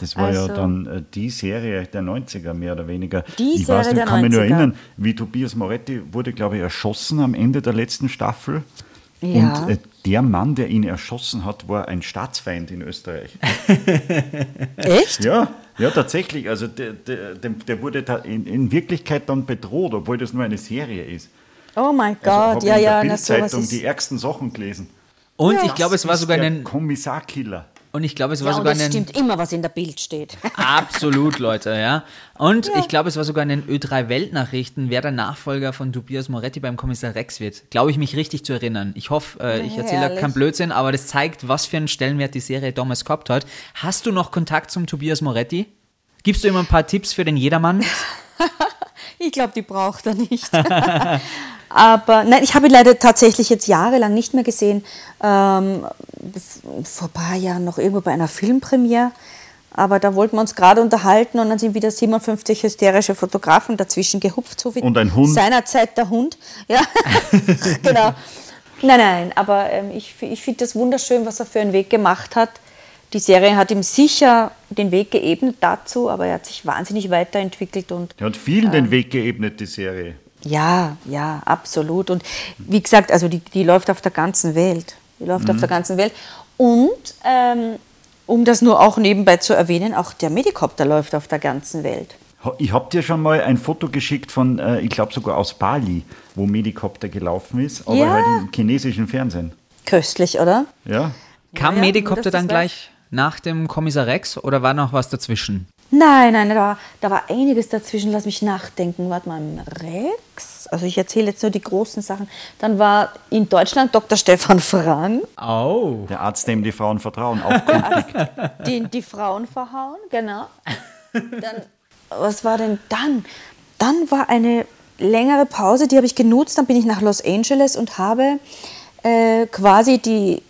Das war Also- ja dann äh, die Serie der 90er, mehr oder weniger. Die ich weiß, Serie ich der kann mich nur 90er. erinnern, wie Tobias Moretti wurde, glaube ich, erschossen am Ende der letzten Staffel. Ja. Und äh, der Mann, der ihn erschossen hat, war ein Staatsfeind in Österreich. *laughs* Echt? Ja, ja, tatsächlich. Also der, der, der der wurde da in, in Wirklichkeit dann bedroht, obwohl das nur eine Serie ist. Oh mein Also Gott, hab ja, in ja, der na sowas Bildzeitung ist. die ärgsten Sachen gelesen. Und Ja. ich glaube, es war sogar der ein Kommissarkiller. Und ich glaube, es war Ja, sogar ein stimmt immer, was in der Bild steht. *laughs* Absolut, Leute, ja. Und ich glaube, es war sogar in den Ö3 Weltnachrichten, wer der Nachfolger von Tobias Moretti beim Kommissar Rex wird. Glaube ich, mich richtig zu erinnern. Ich hoffe, äh, ich erzähle keinen Blödsinn, aber das zeigt, was für einen Stellenwert die Serie damals gehabt hat. Hast du noch Kontakt zum Tobias Moretti? Gibst du ihm ein paar Tipps für den Jedermann? *laughs* Ich glaube, die braucht er nicht. *laughs* Aber nein, ich habe ihn leider tatsächlich jetzt jahrelang nicht mehr gesehen. Ähm, vor ein paar Jahren noch irgendwo bei einer Filmpremiere. Aber da wollten wir uns gerade unterhalten und dann sind wieder 57 hysterische Fotografen dazwischen gehupft. So wie Und ein Hund. Seinerzeit der Hund. *laughs* Ja, genau. Nein, nein, aber ähm, ich, ich finde das wunderschön, was er für einen Weg gemacht hat. Die Serie hat ihm sicher den Weg geebnet dazu, aber er hat sich wahnsinnig weiterentwickelt und Der hat vielen den Weg geebnet, die Serie. ja, ja, absolut. Und wie gesagt, also die, die läuft auf der ganzen Welt. Die läuft auf der ganzen Welt. Und ähm, um das nur auch nebenbei zu erwähnen, auch der Medikopter läuft auf der ganzen Welt. Ich habe dir schon mal ein Foto geschickt von, äh, ich glaube sogar aus Bali, wo Medikopter gelaufen ist, aber Ja. halt im chinesischen Fernsehen. Köstlich, oder? Ja. Kam ja, Medikopter dann gleich nach dem Kommissar Rex oder war noch was dazwischen? Nein, nein, da war, da war einiges dazwischen. Lass mich nachdenken. Warte mal, Rex? Also ich erzähle jetzt nur die großen Sachen. Dann war in Deutschland Dr. Stefan Frank, Oh. Der Arzt, dem die Frauen vertrauen, auch den die Frauen verhauen, genau. Dann, was war denn dann? Dann war eine längere Pause, die habe ich genutzt. Dann bin ich nach Los Angeles und habe äh, quasi die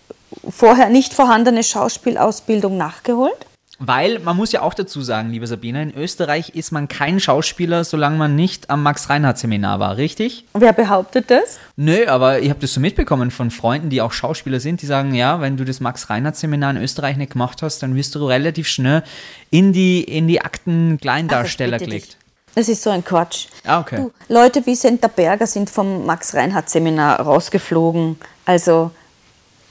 vorher nicht vorhandene Schauspielausbildung nachgeholt. Weil man muss ja auch dazu sagen, liebe Sabine, in Österreich ist man kein Schauspieler, solange man nicht am Max-Reinhardt-Seminar war, richtig? Wer behauptet das? Nö, aber ich habe das so mitbekommen von Freunden, die auch Schauspieler sind, die sagen, ja, wenn du das Max-Reinhardt-Seminar in Österreich nicht gemacht hast, dann wirst du relativ schnell in die, in die Akten Kleindarsteller ich bitte gelegt. Das ist so ein Quatsch. Ah, okay. Du, Leute wie Senta Berger sind vom Max-Reinhardt-Seminar rausgeflogen. Also,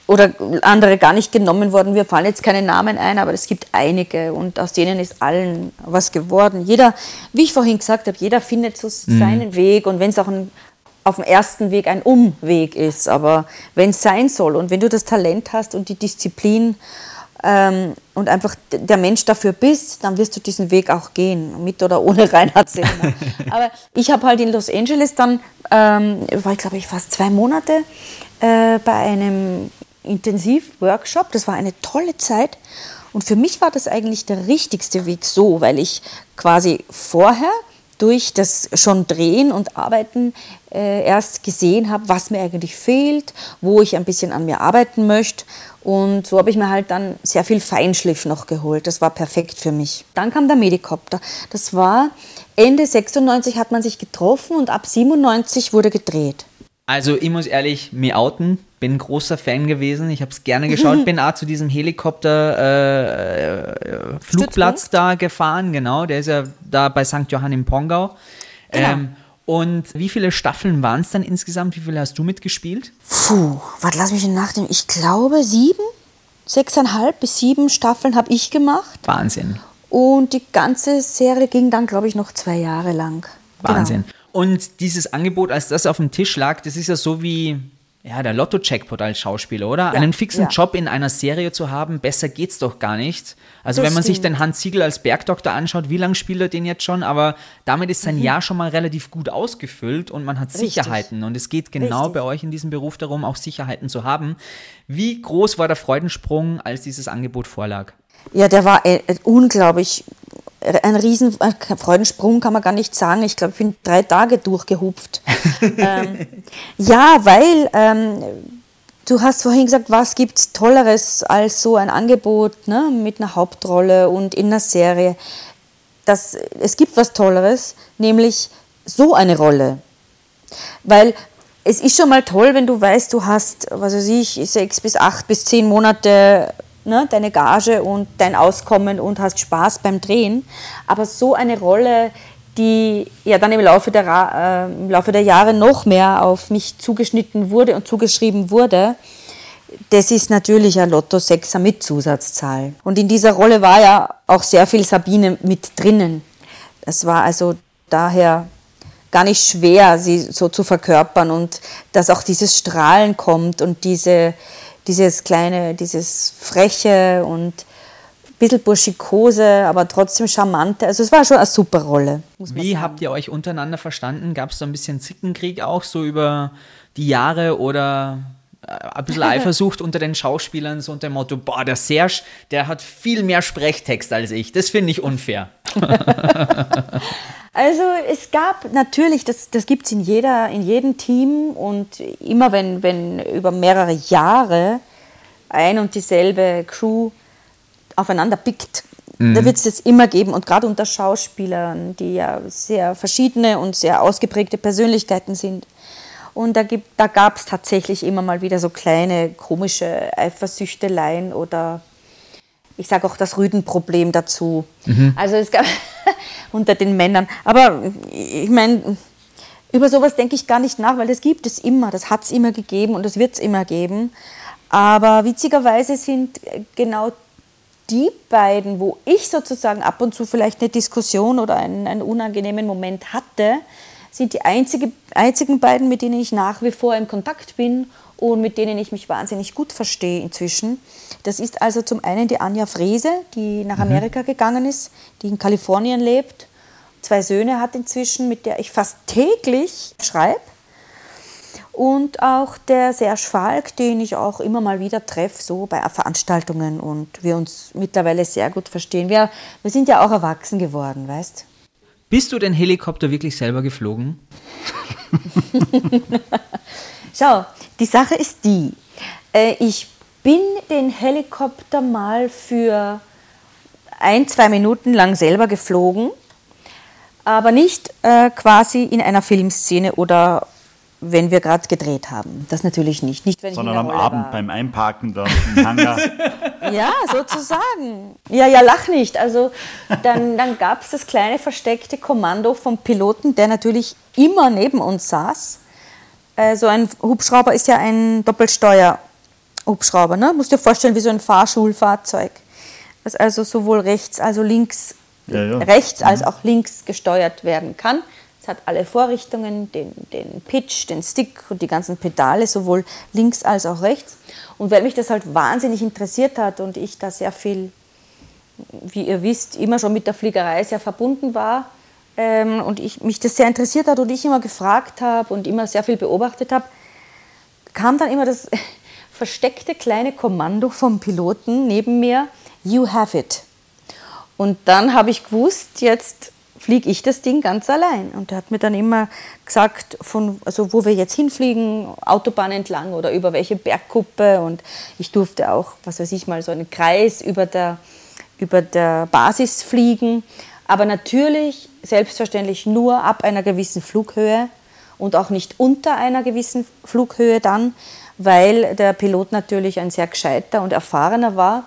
oder andere gar nicht genommen worden. Wir fallen jetzt keine Namen ein, aber es gibt einige und aus denen ist allen was geworden. Jeder, wie ich vorhin gesagt habe, jeder findet so seinen Weg und wenn es auch ein, auf dem ersten Weg ein Umweg ist, aber wenn es sein soll und wenn du das Talent hast und die Disziplin ähm, und einfach der Mensch dafür bist, dann wirst du diesen Weg auch gehen, mit oder ohne *laughs* Reinhard Sehner. Aber ich habe halt in Los Angeles dann, ähm, war ich glaube ich fast zwei Monate äh, bei einem Intensivworkshop. Das war eine tolle Zeit. Und für mich war das eigentlich der richtigste Weg so, weil ich quasi vorher durch das schon Drehen und Arbeiten äh, erst gesehen habe, was mir eigentlich fehlt, wo ich ein bisschen an mir arbeiten möchte. Und so habe ich mir halt dann sehr viel Feinschliff noch geholt. Das war perfekt für mich. Dann kam der Medikopter. Das war Ende 96 hat man sich getroffen und ab 97 wurde gedreht. Also ich muss ehrlich mir outen, bin großer Fan gewesen. Ich habe es gerne geschaut, *laughs* bin auch zu diesem Helikopter äh, äh, Flugplatz da gefahren, genau. Der ist ja da bei St. Johann im Pongau. Genau. Ähm, und wie viele Staffeln waren es dann insgesamt? Wie viele hast du mitgespielt? Puh, warte, lass mich nachdenken. Ich glaube sieben, sechseinhalb bis sieben Staffeln habe ich gemacht. Wahnsinn. Und die ganze Serie ging dann, glaube ich, noch zwei Jahre lang. Wahnsinn. Genau. Und dieses Angebot, als das auf dem Tisch lag, das ist ja so wie ja, der Lotto-Jackpot als Schauspieler, oder? Ja, Einen fixen ja. Job in einer Serie zu haben, besser geht's doch gar nicht. Also das wenn man stimmt. sich den Hans Siegel als Bergdoktor anschaut, wie lange spielt er den jetzt schon? Aber damit ist sein mhm. Jahr schon mal relativ gut ausgefüllt und man hat Richtig. Sicherheiten. Und es geht genau Richtig. bei euch in diesem Beruf darum, auch Sicherheiten zu haben. Wie groß war der Freudensprung, als dieses Angebot vorlag? Ja, der war äh, unglaublich. Ein riesen Freudensprung kann man gar nicht sagen. Ich glaube, ich bin drei Tage durchgehupft. *laughs* ähm, ja, weil ähm, du hast vorhin gesagt, was gibt es Tolleres als so ein Angebot ne, mit einer Hauptrolle und in einer Serie. Das, es gibt was Tolleres, nämlich so eine Rolle. Weil es ist schon mal toll, wenn du weißt, du hast, was weiß ich, sechs bis acht bis zehn Monate ne, deine Gage und dein Auskommen und hast Spaß beim Drehen. Aber so eine Rolle, die ja dann im Laufe der, äh, im Laufe der Jahre noch mehr auf mich zugeschnitten wurde und zugeschrieben wurde, das ist natürlich ein Lotto 6er mit Zusatzzahl. Und in dieser Rolle war ja auch sehr viel Sabine mit drinnen. Das war also daher gar nicht schwer, sie so zu verkörpern und dass auch dieses Strahlen kommt und diese, dieses kleine, dieses freche und ein bisschen burschikose, aber trotzdem charmante. Also es war schon eine super Rolle. Wie sagen. habt ihr euch untereinander verstanden? Gab es da ein bisschen Zickenkrieg auch so über die Jahre oder äh, ein bisschen *laughs* Eifersucht unter den Schauspielern, so unter dem Motto, boah, der Serge, der hat viel mehr Sprechtext als ich. Das finde ich unfair. *laughs* Also es gab natürlich, das, das gibt es in, in jedem Team und immer wenn, wenn über mehrere Jahre ein und dieselbe Crew aufeinander pickt, mhm. da wird es das immer geben. Und gerade unter Schauspielern, die ja sehr verschiedene und sehr ausgeprägte Persönlichkeiten sind. Und da, da gab es tatsächlich immer mal wieder so kleine komische Eifersüchteleien oder ich sage auch das Rüdenproblem dazu. Mhm. Also es gab *laughs* unter den Männern. Aber ich meine, über sowas denke ich gar nicht nach, weil das gibt es immer, das hat es immer gegeben und das wird es immer geben. Aber witzigerweise sind genau die beiden, wo ich sozusagen ab und zu vielleicht eine Diskussion oder einen, einen unangenehmen Moment hatte, sind die einzige, einzigen beiden, mit denen ich nach wie vor im Kontakt bin und mit denen ich mich wahnsinnig gut verstehe inzwischen. Das ist also zum einen die Anja Frese, die nach mhm. Amerika mhm. gegangen ist, die in Kalifornien lebt, zwei Söhne hat inzwischen, mit der ich fast täglich schreibe. Und auch der Serge Falk, den ich auch immer mal wieder treffe, so bei Veranstaltungen und wir uns mittlerweile sehr gut verstehen. Wir, wir sind ja auch erwachsen geworden, weißt Bist du den Helikopter wirklich selber geflogen? *laughs* Schau, die Sache ist die, äh, ich bin den Helikopter mal für ein, zwei Minuten lang selber geflogen, aber nicht äh, quasi in einer Filmszene oder wenn wir gerade gedreht haben. Das natürlich nicht. nicht wenn Sondern am Abend war. beim Einparken da im Hangar. *laughs* ja, sozusagen. Ja, ja, lach nicht. Also dann, dann gab es das kleine versteckte Kommando vom Piloten, der natürlich immer neben uns saß äh, so ein Hubschrauber ist ja ein Doppelsteuer-Hubschrauber. Ne? Musst dir vorstellen, wie so ein Fahrschulfahrzeug. Das also sowohl rechts, also links, ja, ja. rechts als mhm. auch links gesteuert werden kann. Es hat alle Vorrichtungen, den, den Pitch, den Stick und die ganzen Pedale, sowohl links als auch rechts. Und weil mich das halt wahnsinnig interessiert hat und ich da sehr viel, wie ihr wisst, immer schon mit der Fliegerei sehr verbunden war, ähm, und ich, mich das sehr interessiert hat und ich immer gefragt habe und immer sehr viel beobachtet habe, kam dann immer das *laughs* versteckte kleine Kommando vom Piloten neben mir, You have it. Und dann habe ich gewusst, jetzt fliege ich das Ding ganz allein. Und er hat mir dann immer gesagt, von, also wo wir jetzt hinfliegen, Autobahn entlang oder über welche Bergkuppe. Und ich durfte auch, was weiß ich mal, so einen Kreis über der, über der Basis fliegen. Aber natürlich, selbstverständlich nur ab einer gewissen Flughöhe und auch nicht unter einer gewissen Flughöhe dann, weil der Pilot natürlich ein sehr gescheiter und erfahrener war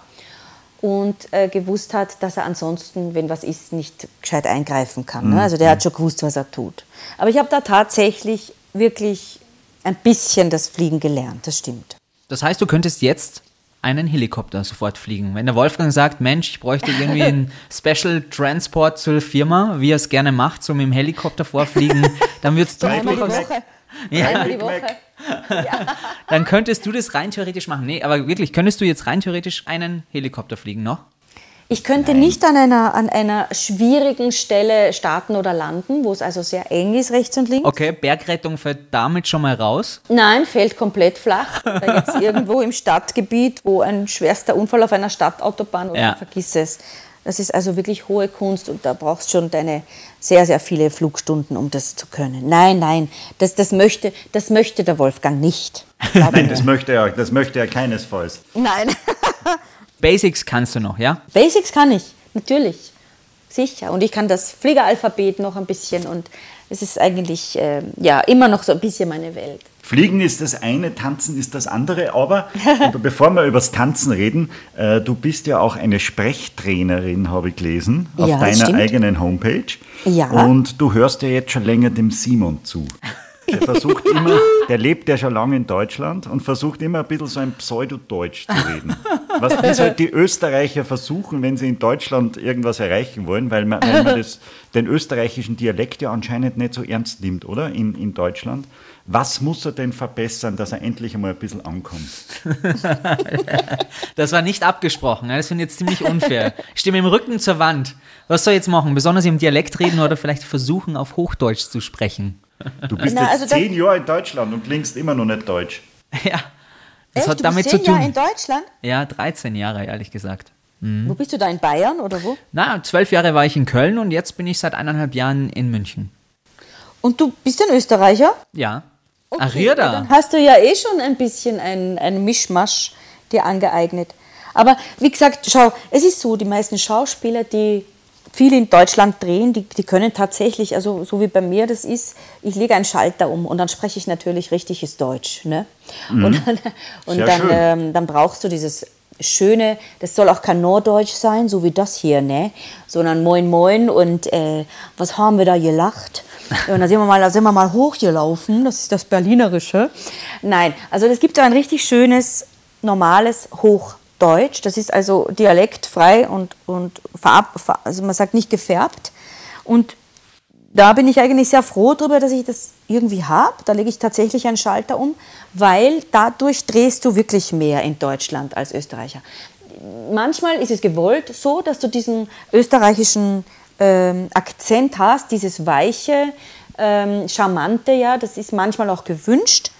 und äh, gewusst hat, dass er ansonsten, wenn was ist, nicht gescheit eingreifen kann. Ne? Also der hat schon gewusst, was er tut. Aber ich habe da tatsächlich wirklich ein bisschen das Fliegen gelernt, das stimmt. Das heißt, du könntest jetzt einen Helikopter sofort fliegen. Wenn der Wolfgang sagt, Mensch, ich bräuchte irgendwie einen *laughs* Special Transport zur Firma, wie er es gerne macht, so mit dem Helikopter vorfliegen, dann würdest du Einmal die durchaus- Woche. Ja. Einmal die Woche. Dann könntest du das rein theoretisch machen. Nee, aber wirklich, könntest du jetzt rein theoretisch einen Helikopter fliegen noch? Ich könnte nicht an einer, an einer schwierigen Stelle starten oder landen, wo es also sehr eng ist, rechts und links. Okay, Bergrettung fällt damit schon mal raus. Nein, fällt komplett flach. *laughs* Oder jetzt irgendwo im Stadtgebiet, wo ein schwerster Unfall auf einer Stadtautobahn oder Ja. vergiss es. Das ist also wirklich hohe Kunst und da brauchst schon deine sehr, sehr viele Flugstunden, um das zu können. Nein, nein, das, das, möchte, das möchte der Wolfgang nicht. *laughs* Nein, das möchte er, das möchte er keinesfalls. nein. Basics kannst du noch, ja? Basics kann ich, natürlich. Sicher. Und ich kann das Fliegeralphabet noch ein bisschen und es ist eigentlich ähm, ja, immer noch so ein bisschen meine Welt. Fliegen ist das eine, Tanzen ist das andere. Aber *laughs* bevor wir über das Tanzen reden, äh, du bist ja auch eine Sprechtrainerin, habe ich gelesen, auf Ja, deiner stimmt. eigenen Homepage. Ja. Und du hörst ja jetzt schon länger dem Simon zu. Der versucht immer, der lebt ja schon lange in Deutschland und versucht immer ein bisschen so ein Pseudodeutsch zu reden. Was das halt die Österreicher versuchen, wenn sie in Deutschland irgendwas erreichen wollen, weil man, weil man das, den österreichischen Dialekt ja anscheinend nicht so ernst nimmt, oder? In, in Deutschland. Was muss er denn verbessern, dass er endlich einmal ein bisschen ankommt? Das war nicht abgesprochen. ja, Das finde ich jetzt ziemlich unfair. Ich stehe mit dem Rücken zur Wand. Was soll ich jetzt machen? Besonders im Dialekt reden oder vielleicht versuchen, auf Hochdeutsch zu sprechen? Du bist Na, jetzt also zehn Jahre in Deutschland und klingst immer noch nicht deutsch. *laughs* Ja. Das Echt? hat du damit bist zu zehn tun. Jahre in Deutschland? Ja, 13 Jahre, ehrlich gesagt. Wo bist du da? In Bayern oder wo? Na, zwölf Jahre war ich in Köln und jetzt bin ich seit eineinhalb Jahren in München. Und du bist ein Österreicher? Ja. Okay, Ach, ihr da? Dann hast du ja eh schon ein bisschen ein, ein Mischmasch dir angeeignet. Aber wie gesagt, schau, es ist so, die meisten Schauspieler, die viel in Deutschland drehen, die, die können tatsächlich, also so wie bei mir das ist, ich lege einen Schalter um und dann spreche ich natürlich richtiges Deutsch. Ne? Und, dann, und dann, ähm, dann brauchst du dieses schöne, das soll auch kein Norddeutsch sein, so wie das hier, ne? sondern Moin Moin und äh, was haben wir da gelacht? Und da sind wir mal, da sind wir mal hochgelaufen, das ist das Berlinerische. Nein, also es gibt so ein richtig schönes, normales Hochdeutsch. Das ist also dialektfrei und, und farb, fa- also man sagt nicht gefärbt. Und da bin ich eigentlich sehr froh darüber, dass ich das irgendwie habe. Da lege ich tatsächlich einen Schalter um, weil dadurch drehst du wirklich mehr in Deutschland als Österreicher. Manchmal ist es gewollt so, dass du diesen österreichischen ähm, Akzent hast, dieses weiche, ähm, charmante, ja, das ist manchmal auch gewünscht.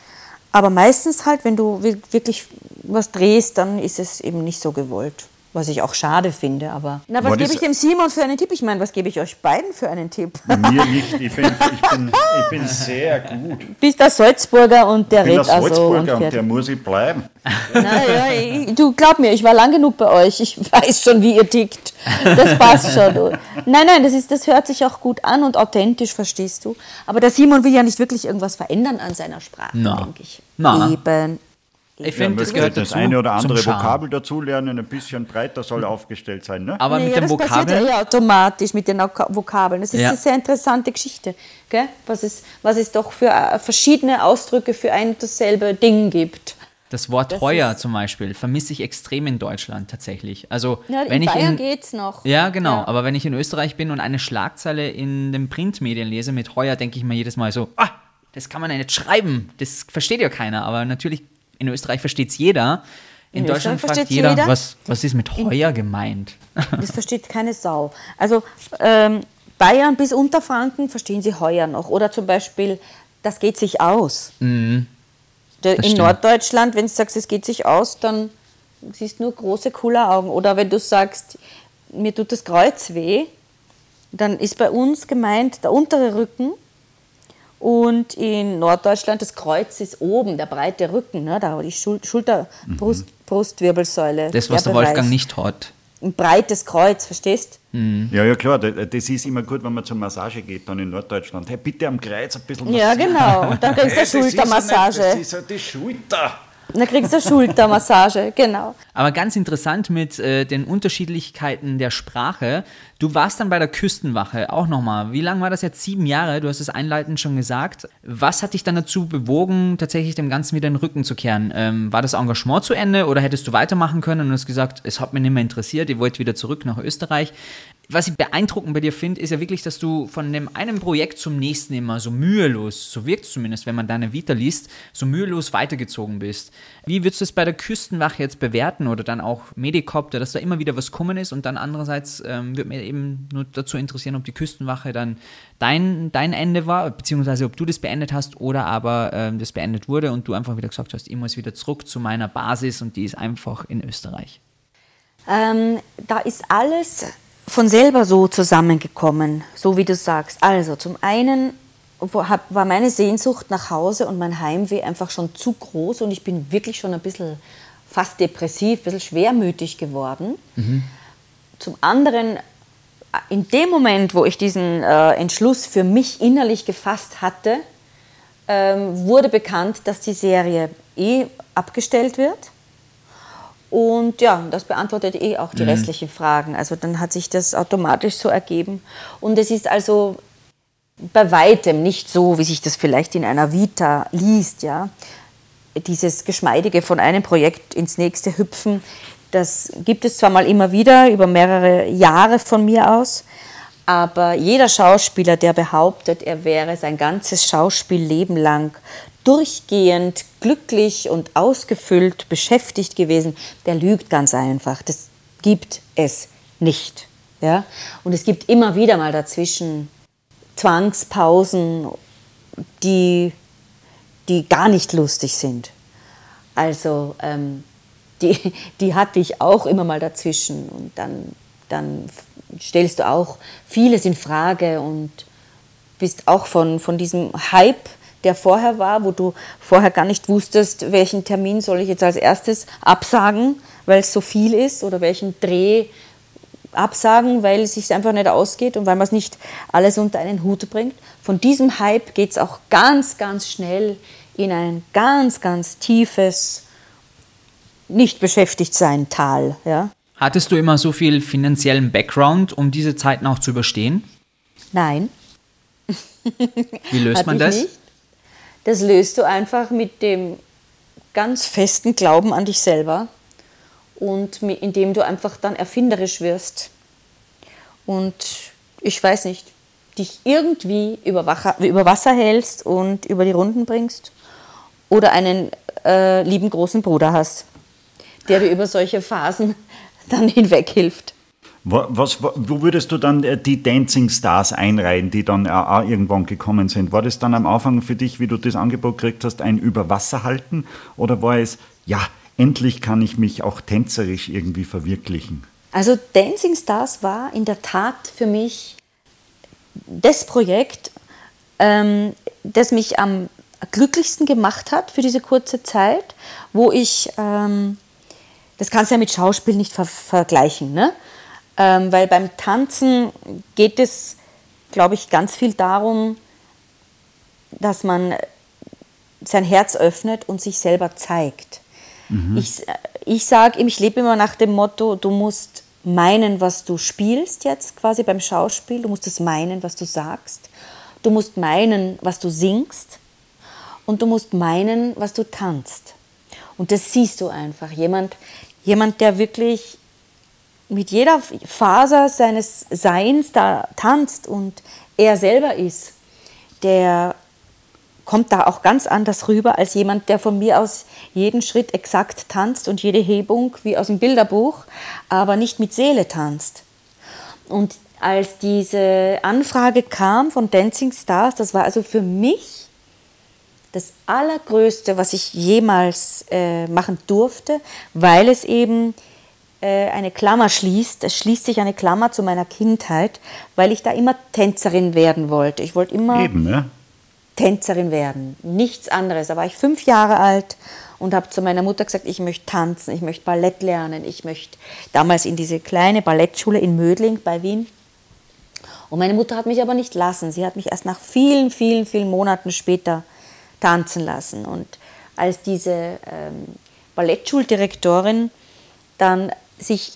Aber meistens halt, wenn du wi- wirklich was drehst, dann ist es eben nicht so gewollt. Was ich auch schade finde, aber. Na, was gebe ich dem Simon für einen Tipp? Ich meine, was gebe ich euch beiden für einen Tipp? Mir nicht, ich bin, ich bin, ich bin sehr gut. bist der Salzburger und der Ich bin der redet also. Und Salzburger und fertig. der muss ich bleiben. Naja, *laughs* du glaub mir, ich war lang genug bei euch. Ich *laughs* weiß schon, wie ihr tickt. Das passt schon. Du. Nein, nein, das, ist, das hört sich auch gut an und authentisch, verstehst du. Aber der Simon will ja nicht wirklich irgendwas verändern an seiner Sprache, denke ich. Na. Eben. Ich Ja, finde, das gehört das dazu. eine oder andere. Vokabel dazulernen, ein bisschen breiter soll aufgestellt sein. Ne? Aber mit ja, dem das passiert Vokabeln. ja eh automatisch mit den Vok- Vokabeln. Das ist Ja. eine sehr interessante Geschichte, gell? Was, es, was es doch für äh, verschiedene Ausdrücke für ein und dasselbe Ding gibt. Das Wort Das heuer zum Beispiel vermisse ich extrem in Deutschland tatsächlich. Also Ja, in wenn ich Bayern in, geht's noch. Ja, genau. Ja. Aber wenn ich in Österreich bin und eine Schlagzeile in den Printmedien lese mit heuer, denke ich mir jedes Mal so, ah, das kann man ja nicht schreiben. Das versteht ja keiner. Aber natürlich, in Österreich versteht es jeder. In, In Deutschland fragt versteht's jeder, jeder. Was, was ist mit heuer gemeint? *laughs* Das versteht keine Sau. Also ähm, Bayern bis Unterfranken verstehen sie heuer noch. Oder zum Beispiel, das geht sich aus. Mhm. in stimmt. Norddeutschland, wenn du sagst, es geht sich aus, dann siehst du nur große, coole Augen. Oder wenn du sagst, mir tut das Kreuz weh, Dann ist bei uns gemeint der untere Rücken und in Norddeutschland das Kreuz ist oben, der breite Rücken, ne, da die Schul Schulter, Brust, Brustwirbelsäule. Das, was der, der Wolfgang nicht hat. Ein breites Kreuz, verstehst? Mhm. Ja, ja, klar. Das ist immer gut, wenn man zur Massage geht, dann in Norddeutschland. Hey, bitte am Kreuz ein bisschen massieren. Ja, genau. Und dann kriegst du hey, Schultermassage. Das ist ja die Schulter. Dann kriegst du eine Schultermassage, genau. Aber ganz interessant mit äh, den Unterschiedlichkeiten der Sprache. Du warst dann bei der Küstenwache auch nochmal. Wie lange war das jetzt? Sieben Jahre? Du hast es einleitend schon gesagt. Was hat dich dann dazu bewogen, tatsächlich dem Ganzen wieder den Rücken zu kehren? Ähm, war das Engagement zu Ende oder hättest du weitermachen können und hast gesagt, es hat mich nicht mehr interessiert, ihr wollt wieder zurück nach Österreich? was ich beeindruckend bei dir finde, ist ja wirklich, dass du von dem einen Projekt zum nächsten immer so mühelos, so wirkt es zumindest, wenn man deine Vita liest, so mühelos weitergezogen bist. Wie würdest du es bei der Küstenwache jetzt bewerten oder dann auch Medikopter, dass da immer wieder was kommen ist und dann andererseits ähm, würde mir eben nur dazu interessieren, ob die Küstenwache dann dein, dein Ende war, beziehungsweise ob du das beendet hast oder aber ähm, das beendet wurde und du einfach wieder gesagt hast, ich muss wieder zurück zu meiner Basis und die ist einfach in Österreich. Ähm, da ist alles von selber so zusammengekommen, so wie du sagst. Also zum einen war meine Sehnsucht nach Hause und mein Heimweh einfach schon zu groß und ich bin wirklich schon ein bisschen fast depressiv, ein bisschen schwermütig geworden. Mhm. Zum anderen, in dem Moment, wo ich diesen äh, Entschluss für mich innerlich gefasst hatte, ähm, wurde bekannt, dass die Serie eh abgestellt wird. Und ja, das beantwortet eh auch die mhm. restlichen Fragen. Also dann hat sich das automatisch so ergeben. Und es ist also bei weitem nicht so, wie sich das vielleicht in einer Vita liest, ja. Dieses Geschmeidige von einem Projekt ins nächste hüpfen, das gibt es zwar mal immer wieder über mehrere Jahre von mir aus, aber jeder Schauspieler, der behauptet, er wäre sein ganzes Schauspielleben lang durchgehend glücklich und ausgefüllt beschäftigt gewesen, der lügt ganz einfach. Das gibt es nicht. Ja? Und es gibt immer wieder mal dazwischen Zwangspausen, die, die gar nicht lustig sind. Also ähm, die, die hatte ich auch immer mal dazwischen und dann, dann stellst du auch vieles in Frage und bist auch von, von diesem Hype der vorher war, wo du vorher gar nicht wusstest, welchen Termin soll ich jetzt als erstes absagen, weil es so viel ist, oder welchen Dreh absagen, weil es sich einfach nicht ausgeht und weil man es nicht alles unter einen Hut bringt. Von diesem Hype geht es auch ganz, ganz schnell in ein ganz, ganz tiefes nicht beschäftigt sein Tal. Ja? Hattest du immer so viel finanziellen Background, um diese Zeiten auch zu überstehen? Nein. Wie löst man das? Nicht. Das löst du einfach mit dem ganz festen Glauben an dich selber und indem du einfach dann erfinderisch wirst und ich weiß nicht, dich irgendwie über Wasser, über Wasser hältst und über die Runden bringst oder einen äh, lieben großen Bruder hast, der dir über solche Phasen dann hinweg hilft. Was, wo würdest du dann äh, die Dancing Stars einreihen, die dann auch irgendwann gekommen sind? War das dann am Anfang für dich, wie du das Angebot gekriegt hast, ein Überwasser halten? Oder war es, ja, endlich kann ich mich auch tänzerisch irgendwie verwirklichen? Also Dancing Stars war in der Tat für mich das Projekt, ähm, das mich am glücklichsten gemacht hat für diese kurze Zeit, wo ich, ähm, das kannst du ja mit Schauspiel nicht ver vergleichen, ne? Ähm, weil beim Tanzen geht es, glaube ich, ganz viel darum, dass man sein Herz öffnet und sich selber zeigt. Mhm. Ich, ich sage, ich lebe immer nach dem Motto, du musst meinen, was du spielst jetzt quasi beim Schauspiel, du musst es meinen, was du sagst, du musst meinen, was du singst und du musst meinen, was du tanzt. Und das siehst du einfach. Jemand, jemand der wirklich mit jeder Faser seines Seins da tanzt und er selber ist, der kommt da auch ganz anders rüber als jemand, der von mir aus jeden Schritt exakt tanzt und jede Hebung wie aus dem Bilderbuch, aber nicht mit Seele tanzt. Und als diese Anfrage kam von Dancing Stars, das war also für mich das Allergrößte, was ich jemals äh, machen durfte, weil es eben äh, eine Klammer schließt. Es schließt sich eine Klammer zu meiner Kindheit, weil ich da immer Tänzerin werden wollte. Ich wollte immer Eben, ne? Tänzerin werden, nichts anderes. Da war ich fünf Jahre alt und habe zu meiner Mutter gesagt, ich möchte tanzen, ich möchte Ballett lernen, ich möchte damals in diese kleine Ballettschule in Mödling bei Wien. Und meine Mutter hat mich aber nicht lassen. Sie hat mich erst nach vielen, vielen, vielen Monaten später tanzen lassen. Und als diese ähm, Ballettschuldirektorin dann sich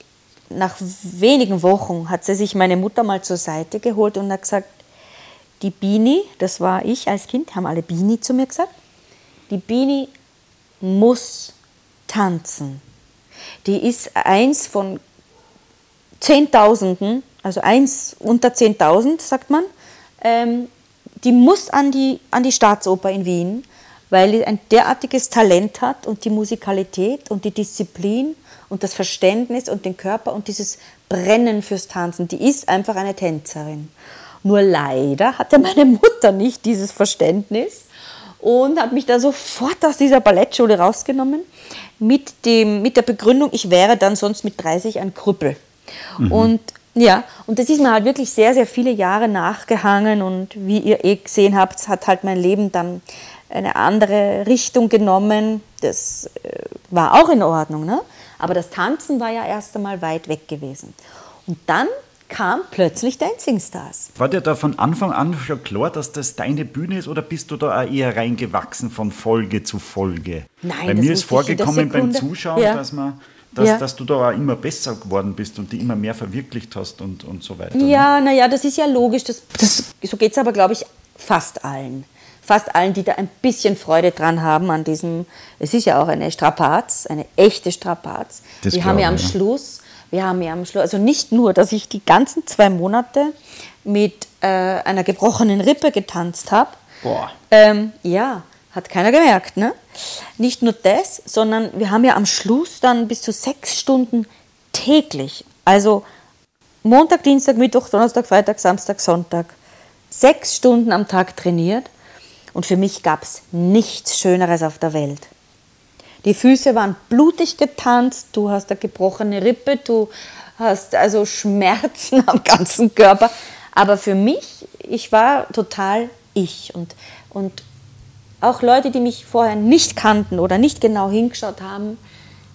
nach wenigen Wochen hat sie sich meine Mutter mal zur Seite geholt und hat gesagt, die Bini, das war ich als Kind, haben alle Bini zu mir gesagt, die Bini muss tanzen. Die ist eins von Zehntausenden, also eins unter 10.000, sagt man. Ähm, die muss an die, an die Staatsoper in Wien, weil sie ein derartiges Talent hat und die Musikalität und die Disziplin und das Verständnis und den Körper und dieses Brennen fürs Tanzen. Die ist einfach eine Tänzerin. Nur leider hatte meine Mutter nicht dieses Verständnis und hat mich da sofort aus dieser Ballettschule rausgenommen mit, dem, mit der Begründung, ich wäre dann sonst mit 30 ein Krüppel. Mhm. Und ja, und das ist mir halt wirklich sehr, sehr viele Jahre nachgehangen und wie ihr eh gesehen habt, hat halt mein Leben dann eine andere Richtung genommen. Das äh, war auch in Ordnung, ne? aber das Tanzen war ja erst einmal weit weg gewesen. Und dann kam plötzlich Dancing Stars. War dir da von Anfang an schon klar, dass das deine Bühne ist oder bist du da auch eher reingewachsen von Folge zu Folge? Nein, Bei das mir ist vorgekommen beim. Zuschauen, Ja. dass, man, dass, Ja. dass du da auch immer besser geworden bist und die immer mehr verwirklicht hast und, und so weiter. ne? Ja, naja, das ist ja logisch. Das, das, so geht es aber, glaube ich, fast allen. Fast allen, die da ein bisschen Freude dran haben an diesem, es ist ja auch eine Strapaz, eine echte Strapaz. Das wir haben ja am ja. Schluss, wir haben ja am Schluss, also nicht nur, dass ich die ganzen zwei Monate mit äh, einer gebrochenen Rippe getanzt habe. Boah. Ähm, ja, hat keiner gemerkt, ne? Nicht nur das, sondern wir haben ja am Schluss dann bis zu sechs Stunden täglich, also Montag, Dienstag, Mittwoch, Donnerstag, Freitag, Samstag, Sonntag, sechs Stunden am Tag trainiert. Und für mich gab es nichts Schöneres auf der Welt. Die Füße waren blutig getanzt, du hast eine gebrochene Rippe, du hast also Schmerzen am ganzen Körper. Aber für mich, ich war total ich. Und, und auch Leute, die mich vorher nicht kannten oder nicht genau hingeschaut haben,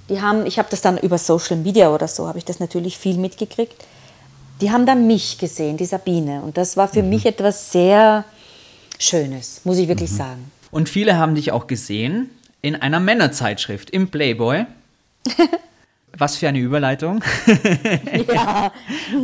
die haben, ich habe das dann über Social Media oder so, habe ich das natürlich viel mitgekriegt, die haben dann mich gesehen, die Sabine. Und das war für mich etwas sehr Schönes, muss ich wirklich sagen. Und viele haben dich auch gesehen in einer Männerzeitschrift, im Playboy. *laughs* Was für eine Überleitung. *laughs* Ja,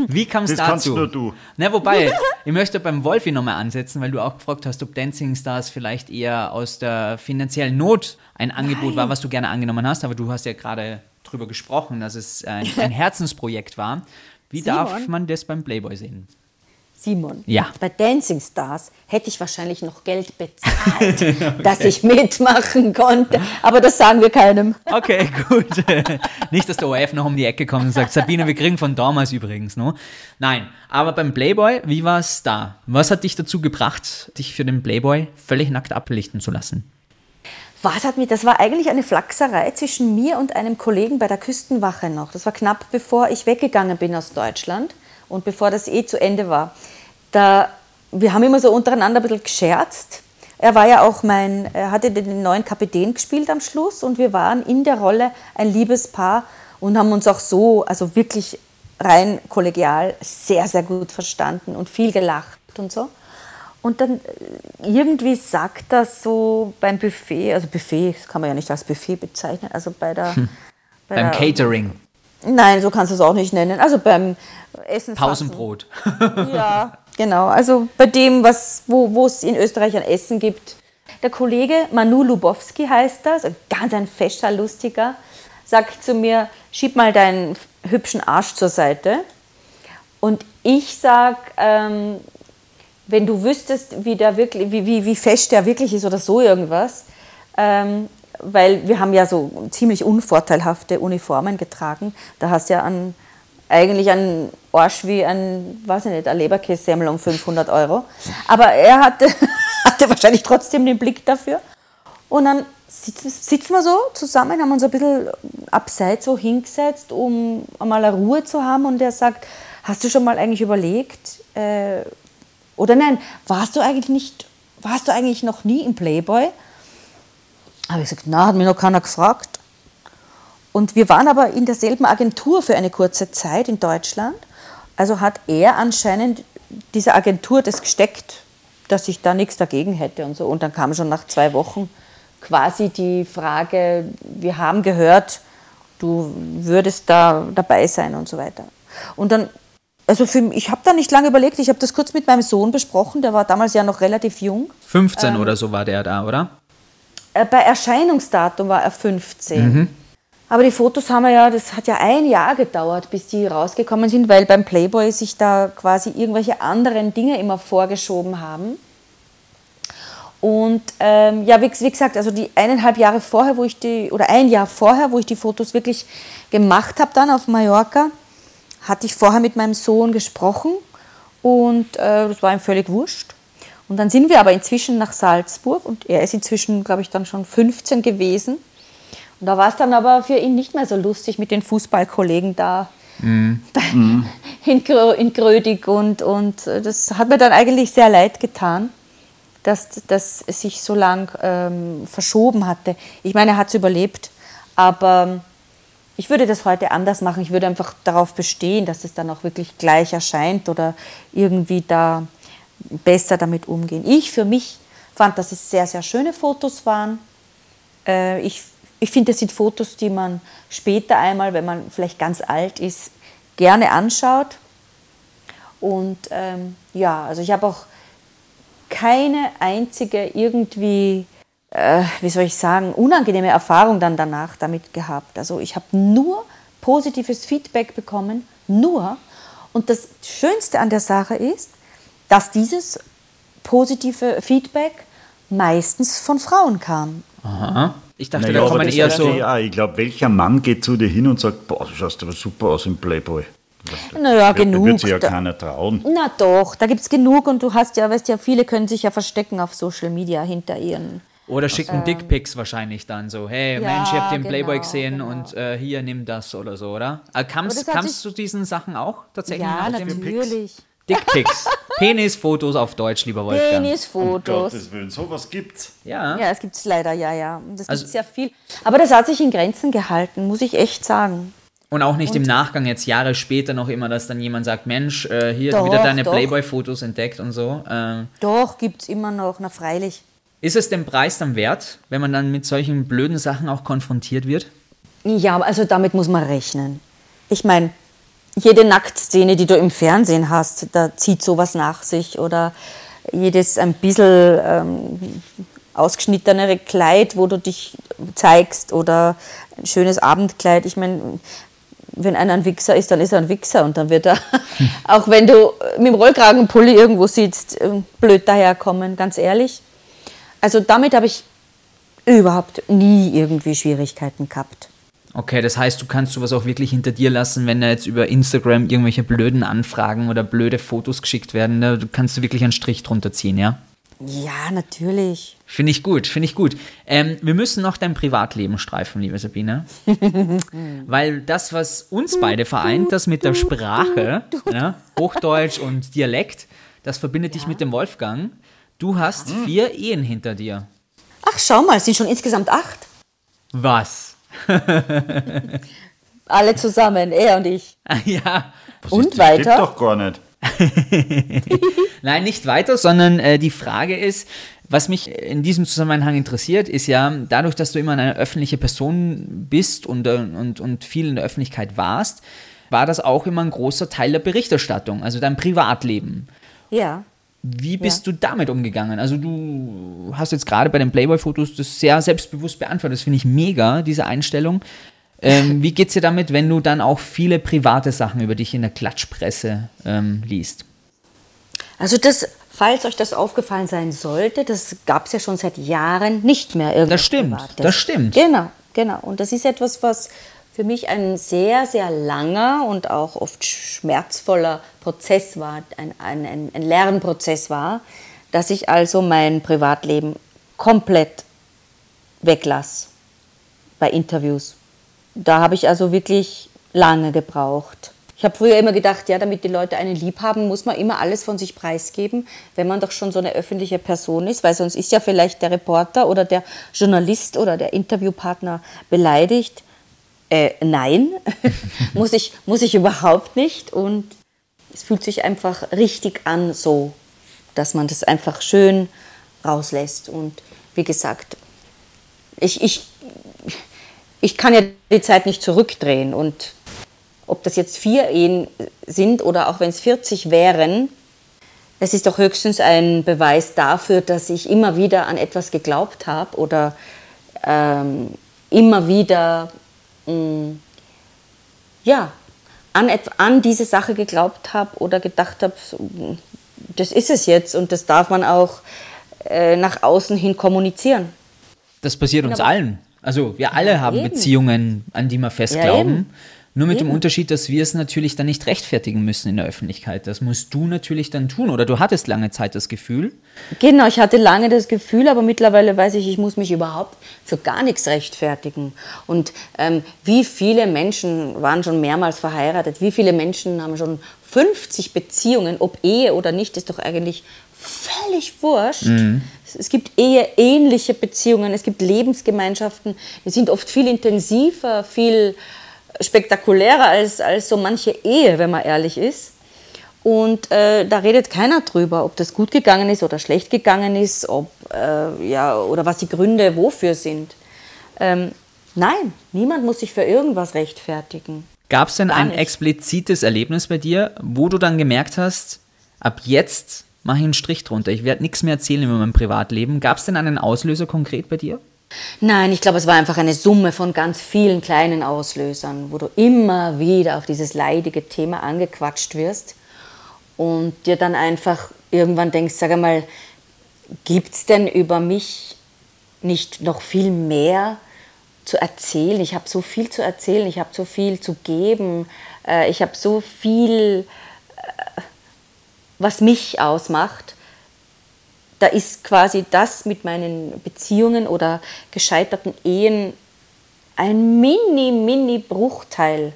Wie kam es Das dazu? kannst nur du. Na, wobei, ich möchte beim Wolfi nochmal ansetzen, weil du auch gefragt hast, ob Dancing Stars vielleicht eher aus der finanziellen Not ein Angebot war, was du gerne angenommen hast. Aber du hast ja gerade drüber gesprochen, dass es ein, ein *laughs* Herzensprojekt war. Wie darf Simon? man das beim Playboy sehen? Simon, Ja. bei Dancing Stars hätte ich wahrscheinlich noch Geld bezahlt, *laughs* dass ich mitmachen konnte. Aber das sagen wir keinem. Okay, *laughs* gut. Nicht, dass der ORF noch um die Ecke kommt und sagt, Sabine, wir kriegen von damals übrigens, no? Nein, aber beim Playboy, wie war es da? Was hat dich dazu gebracht, dich für den Playboy völlig nackt ablichten zu lassen? Was hat mich, das war eigentlich eine Flachserei zwischen mir und einem Kollegen bei der Küstenwache noch. Das war knapp bevor ich weggegangen bin aus Deutschland und bevor das eh zu Ende war. Da, wir haben immer so untereinander ein bisschen gescherzt. Er war ja auch mein, er hatte den neuen Kapitän gespielt am Schluss und wir waren in der Rolle ein Liebespaar und haben uns auch so, also wirklich rein kollegial, sehr, sehr gut verstanden und viel gelacht und so. Und dann äh, irgendwie sagt das so beim Buffet, also Buffet, das kann man ja nicht als Buffet bezeichnen, also bei der. Bei Beim der- Catering, Nein, so kannst du es auch nicht nennen. Also beim Essen. Pausenbrot. Ja, genau. Also bei dem, was, wo, es in Österreich ein Essen gibt. Der Kollege Manu Lubowski heißt das, ein ganz ein fescher, lustiger, sagt zu mir, schieb mal deinen hübschen Arsch zur Seite. Und ich sag, ähm, wenn du wüsstest, wie, der wirklich, wie, wie, wie fest der wirklich ist oder so irgendwas, ähm, weil wir haben ja so ziemlich unvorteilhafte Uniformen getragen. Da hast du ja an, eigentlich einen Arsch wie ein, weiß ich nicht, ein Leberkässemmel um 500 Euro. Aber er hatte, *laughs* hatte wahrscheinlich trotzdem den Blick dafür. Und dann sitzen, sitzen wir so zusammen, haben uns ein bisschen abseits so hingesetzt, um einmal eine Ruhe zu haben. Und er sagt, hast du schon mal eigentlich überlegt, äh, oder nein, warst du eigentlich nicht, warst du eigentlich noch nie im Playboy? Habe ich gesagt, na, hat mich noch keiner gefragt. Und wir waren aber in derselben Agentur für eine kurze Zeit in Deutschland. Also hat er anscheinend dieser Agentur das gesteckt, dass ich da nichts dagegen hätte und so. Und dann kam schon nach zwei Wochen quasi die Frage, wir haben gehört, du würdest da dabei sein und so weiter. Und dann, also für, ich habe da nicht lange überlegt, ich habe das kurz mit meinem Sohn besprochen, der war damals ja noch relativ jung. 15 ähm, oder so war der da, oder? Äh, bei Erscheinungsdatum war er 15. Mhm. Aber die Fotos haben wir ja, das hat ja ein Jahr gedauert, bis die rausgekommen sind, weil beim Playboy sich da quasi irgendwelche anderen Dinge immer vorgeschoben haben. Und ähm, ja, wie, wie, gesagt, also die eineinhalb Jahre vorher, wo ich die, oder ein Jahr vorher, wo ich die Fotos wirklich gemacht habe, dann auf Mallorca, hatte ich vorher mit meinem Sohn gesprochen und äh, das war ihm völlig wurscht. Und dann sind wir aber inzwischen nach Salzburg und er ist inzwischen, glaube ich, dann schon 15 gewesen. Und da war es dann aber für ihn nicht mehr so lustig mit den Fußballkollegen da mm. *laughs* in, in Grödig und, und äh, das hat mir dann eigentlich sehr leid getan dass das sich so lang ähm, verschoben hatte. Ich meine, er hat es überlebt, aber ich würde das heute anders machen. Ich würde einfach darauf bestehen, dass es dann auch wirklich gleich erscheint oder irgendwie da besser damit umgehen. Ich für mich fand, dass es sehr, sehr schöne Fotos waren. Äh, ich ich finde, das sind Fotos, die man später einmal, wenn man vielleicht ganz alt ist, gerne anschaut. Und ähm, ja, also ich habe auch keine einzige irgendwie, äh, wie soll ich sagen, unangenehme Erfahrung dann danach damit gehabt. Also ich habe nur positives Feedback bekommen, nur. Und das Schönste an der Sache ist, dass dieses positive Feedback meistens von Frauen kam. Aha. Ich dachte, naja, da kommen eher so. Ja, ich glaube, welcher Mann geht zu dir hin und sagt, boah, du schaust aber super aus im Playboy. Naja, genug. Da wird sich ja keiner trauen. Na doch, da gibt es genug und du hast ja, weißt ja, viele können sich ja verstecken auf Social Media hinter ihren. Oder schicken ähm, Dickpics wahrscheinlich dann so, hey ja, Mensch, ich hab den genau, Playboy gesehen genau. und äh, hier, nimm das oder so, oder? Äh, kamst, kamst du diesen Sachen auch tatsächlich? Ja, natürlich. Dickpics. *laughs* Penisfotos auf Deutsch, lieber Wolfgang. Penisfotos. Um Gottes Willen, sowas gibt's. Ja. Ja, es gibt's leider, ja, ja. Das also, gibt's ja viel. Aber das hat sich in Grenzen gehalten, muss ich echt sagen. Und auch nicht und? im Nachgang, jetzt Jahre später noch immer, dass dann jemand sagt, Mensch, äh, hier doch, wieder deine Playboy-Fotos entdeckt und so. Äh, doch, gibt es immer noch, na freilich. Ist es den Preis dann wert, wenn man dann mit solchen blöden Sachen auch konfrontiert wird? Ja, also damit muss man rechnen. Ich meine, jede Nacktszene, die du im Fernsehen hast, da zieht sowas nach sich. Oder jedes ein bisschen ähm, ausgeschnittenere Kleid, wo du dich zeigst. Oder ein schönes Abendkleid. Ich meine, wenn einer ein Wichser ist, dann ist er ein Wichser und dann wird er, *laughs* auch wenn du mit dem Rollkragenpulli irgendwo sitzt, äh, blöd daherkommen, ganz ehrlich. Also damit habe ich überhaupt nie irgendwie Schwierigkeiten gehabt. Okay, das heißt, du kannst sowas auch wirklich hinter dir lassen, wenn da jetzt über Instagram irgendwelche blöden Anfragen oder blöde Fotos geschickt werden. Ne? Du kannst du wirklich einen Strich drunter ziehen, ja? Ja, natürlich. Finde ich gut, finde ich gut. Ähm, wir müssen noch dein Privatleben streifen, liebe Sabine. *laughs* Weil das, was uns beide vereint, das mit der Sprache, ja, Hochdeutsch und Dialekt, das verbindet ja. dich mit dem Wolfgang. Du hast hm. vier Ehen hinter dir. Ach, schau mal, es sind schon insgesamt acht. Was? *laughs* Alle zusammen, er und ich. *laughs* ja. Was und ist, weiter? doch gar nicht. *laughs* Nein, nicht weiter, sondern äh, die Frage ist, was mich in diesem Zusammenhang interessiert, ist ja, dadurch, dass du immer eine öffentliche Person bist und, äh, und, und viel in der Öffentlichkeit warst, war das auch immer ein großer Teil der Berichterstattung, also dein Privatleben. Ja. Wie bist ja. du damit umgegangen? Also du hast jetzt gerade bei den Playboy-Fotos das sehr selbstbewusst beantwortet. Das finde ich mega, diese Einstellung. Ähm, *laughs* wie es dir damit, wenn du dann auch viele private Sachen über dich in der Klatschpresse ähm, liest? Also das, falls euch das aufgefallen sein sollte, das gab es ja schon seit Jahren nicht mehr irgendwas Das stimmt, Privates. das stimmt. Genau, genau. Und das ist etwas, was für mich ein sehr, sehr langer und auch oft schmerzvoller Prozess war, ein, ein, ein Lernprozess war, dass ich also mein Privatleben komplett weglasse bei Interviews. Da habe ich also wirklich lange gebraucht. Ich habe früher immer gedacht, ja, damit die Leute einen lieb haben, muss man immer alles von sich preisgeben, wenn man doch schon so eine öffentliche Person ist, weil sonst ist ja vielleicht der Reporter oder der Journalist oder der Interviewpartner beleidigt. Äh, nein, *laughs* muss, ich, muss ich überhaupt nicht. Und es fühlt sich einfach richtig an, so, dass man das einfach schön rauslässt. Und wie gesagt, ich, ich, ich kann ja die Zeit nicht zurückdrehen. Und ob das jetzt vier Ehen sind oder auch wenn es 40 wären, es ist doch höchstens ein Beweis dafür, dass ich immer wieder an etwas geglaubt habe oder ähm, immer wieder mh, mm, ja, an, an diese Sache geglaubt habe oder gedacht habe, das ist es jetzt und das darf man auch äh, nach außen hin kommunizieren. Das passiert uns allen. Also wir alle haben eben. Beziehungen, an die wir fest ja. Nur mit Eben. dem Unterschied, dass wir es natürlich dann nicht rechtfertigen müssen in der Öffentlichkeit. Das musst du natürlich dann tun. Oder du hattest lange Zeit das Gefühl. Genau, ich hatte lange das Gefühl, aber mittlerweile weiß ich, ich muss mich überhaupt für gar nichts rechtfertigen. Und ähm, wie viele Menschen waren schon mehrmals verheiratet? Wie viele Menschen haben schon 50 Beziehungen, ob Ehe oder nicht, ist doch eigentlich völlig wurscht. Mhm. Es gibt eheähnliche Beziehungen, es gibt Lebensgemeinschaften, die sind oft viel intensiver, viel spektakulärer als, als so manche Ehe, wenn man ehrlich ist. Und äh, da redet keiner drüber, ob das gut gegangen ist oder schlecht gegangen ist, ob, äh, ja, oder was die Gründe wofür sind. Ähm, nein, niemand muss sich für irgendwas rechtfertigen. Gab es denn Gar ein nicht. explizites Erlebnis bei dir, wo du dann gemerkt hast, ab jetzt mache ich einen Strich drunter, ich werde nichts mehr erzählen über mein Privatleben. Gab es denn einen Auslöser konkret bei dir? Nein, ich glaube, es war einfach eine Summe von ganz vielen kleinen Auslösern, wo du immer wieder auf dieses leidige Thema angequatscht wirst und dir dann einfach irgendwann denkst, sag einmal, gibt es denn über mich nicht noch viel mehr zu erzählen? Ich habe so viel zu erzählen, ich habe so viel zu geben, äh, ich habe so viel, äh, was mich ausmacht da ist quasi das mit meinen Beziehungen oder gescheiterten Ehen ein mini, mini Bruchteil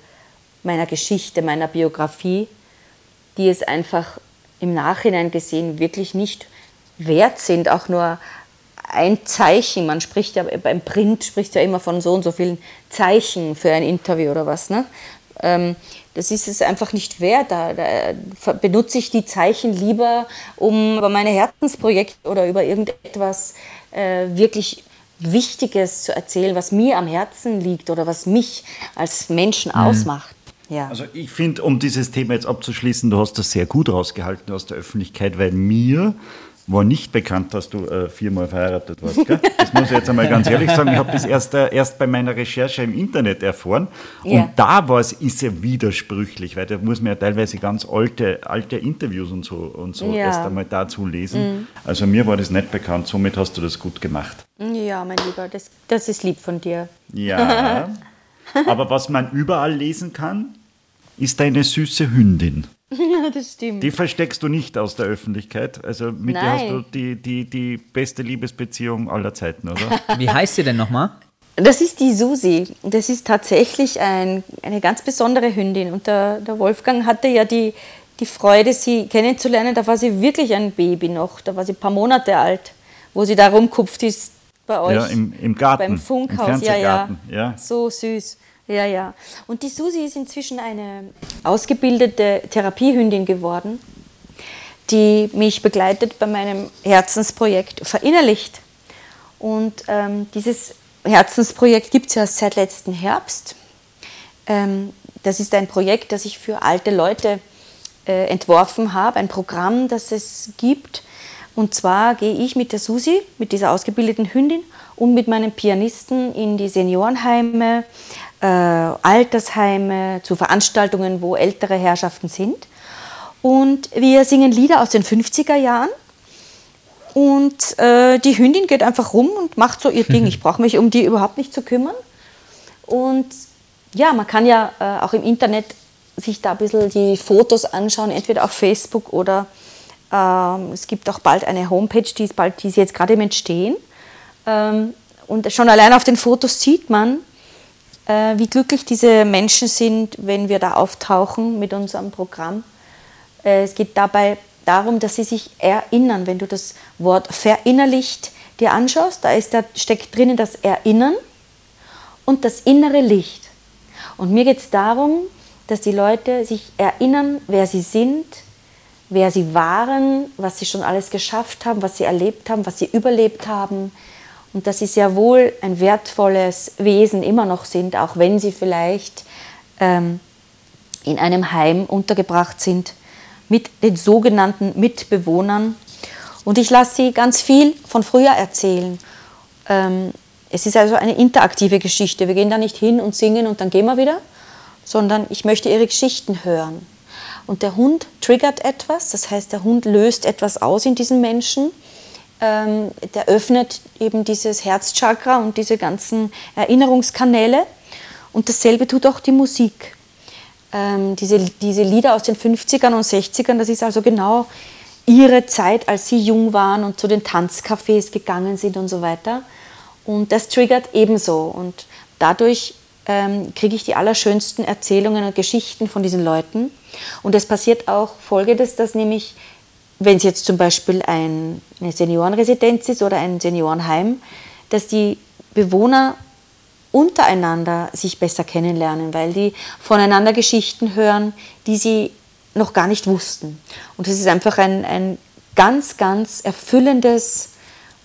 meiner Geschichte, meiner Biografie, die es einfach im Nachhinein gesehen wirklich nicht wert sind, auch nur ein Zeichen. Man spricht ja beim Print spricht ja immer von so und so vielen Zeichen für ein Interview oder was. Ne? Ähm, das ist es einfach nicht wert. Da, da, benutze ich die Zeichen lieber, um über meine Herzensprojekte oder über irgendetwas äh, wirklich Wichtiges zu erzählen, was mir am Herzen liegt oder was mich als Menschen mhm. ausmacht. Ja. Also ich finde, um dieses Thema jetzt abzuschließen, du hast das sehr gut rausgehalten aus der Öffentlichkeit, weil mir war nicht bekannt, dass du äh, viermal verheiratet warst. Gell? Das muss ich jetzt einmal ganz ehrlich sagen. Ich habe das erst, äh, erst bei meiner Recherche im Internet erfahren. Ja. Und da war es, ist ja widersprüchlich, weil da muss man ja teilweise ganz alte, alte Interviews und so, und so ja. erst einmal dazu lesen. Mhm. Also mir war das nicht bekannt, somit hast du das gut gemacht. Ja, mein Lieber, das, das ist lieb von dir. Ja. *laughs* Aber was man überall lesen kann, ist deine süße Hündin. Ja, das stimmt. Die versteckst du nicht aus der Öffentlichkeit. Also mit Nein. der hast du die, die, die beste Liebesbeziehung aller Zeiten, oder? *laughs* Wie heißt sie denn nochmal? Das ist die Susi. Das ist tatsächlich ein, eine ganz besondere Hündin. Und der, der Wolfgang hatte ja die, die Freude, sie kennenzulernen. Da war sie wirklich ein Baby noch. Da war sie ein paar Monate alt, wo sie da rumkupft ist bei euch. Ja, im, im Garten. Beim Funkhaus. ja, ja, ja. So süß. Ja, ja. Und die Susi ist inzwischen eine ausgebildete Therapiehündin geworden, die mich begleitet bei meinem Herzensprojekt Verinnerlicht. Und ähm, dieses Herzensprojekt gibt es ja seit letzten Herbst. Ähm, das ist ein Projekt, das ich für alte Leute äh, entworfen habe, ein Programm, das es gibt. Und zwar gehe ich mit der Susi, mit dieser ausgebildeten Hündin und mit meinem Pianisten in die Seniorenheime, äh, Altersheime, zu Veranstaltungen, wo ältere Herrschaften sind. Und wir singen Lieder aus den 50er Jahren. Und äh, die Hündin geht einfach rum und macht so ihr Ding. *laughs* Ich brauche mich um die überhaupt nicht zu kümmern. Und ja, man kann ja äh, auch im Internet sich da ein bisschen die Fotos anschauen, entweder auf Facebook oder ähm, es gibt auch bald eine Homepage, die ist, bald, die ist jetzt gerade im Entstehen. Ähm, und schon allein auf den Fotos sieht man, wie glücklich diese Menschen sind, wenn wir da auftauchen mit unserem Programm. Äh, es geht dabei darum, dass sie sich erinnern. Wenn du das Wort verinnerlicht dir anschaust, da, ist, da steckt drinnen das Erinnern und das innere Licht. Und mir geht es darum, dass die Leute sich erinnern, wer sie sind, wer sie waren, was sie schon alles geschafft haben, was sie erlebt haben, was sie überlebt haben und dass sie sehr wohl ein wertvolles Wesen immer noch sind, auch wenn sie vielleicht ähm, in einem Heim untergebracht sind mit den sogenannten Mitbewohnern. Und ich lasse sie ganz viel von früher erzählen. Ähm, es ist also eine interaktive Geschichte. Wir gehen da nicht hin und singen und dann gehen wir wieder, sondern ich möchte ihre Geschichten hören. Und der Hund triggert etwas, das heißt, der Hund löst etwas aus in diesen Menschen. Ähm, der öffnet eben dieses Herzchakra und diese ganzen Erinnerungskanäle. Und dasselbe tut auch die Musik. Ähm, diese, diese Lieder aus den 50ern und 60ern, das ist also genau ihre Zeit, als sie jung waren und zu den Tanzcafés gegangen sind und so weiter. Und das triggert ebenso. Und dadurch ähm, kriege ich die allerschönsten Erzählungen und Geschichten von diesen Leuten. Und es passiert auch Folgendes, dass nämlich, wenn es jetzt zum Beispiel ein, eine Seniorenresidenz ist oder ein Seniorenheim, dass die Bewohner untereinander sich besser kennenlernen, weil die voneinander Geschichten hören, die sie noch gar nicht wussten. Und es ist einfach ein, ein ganz, ganz erfüllendes,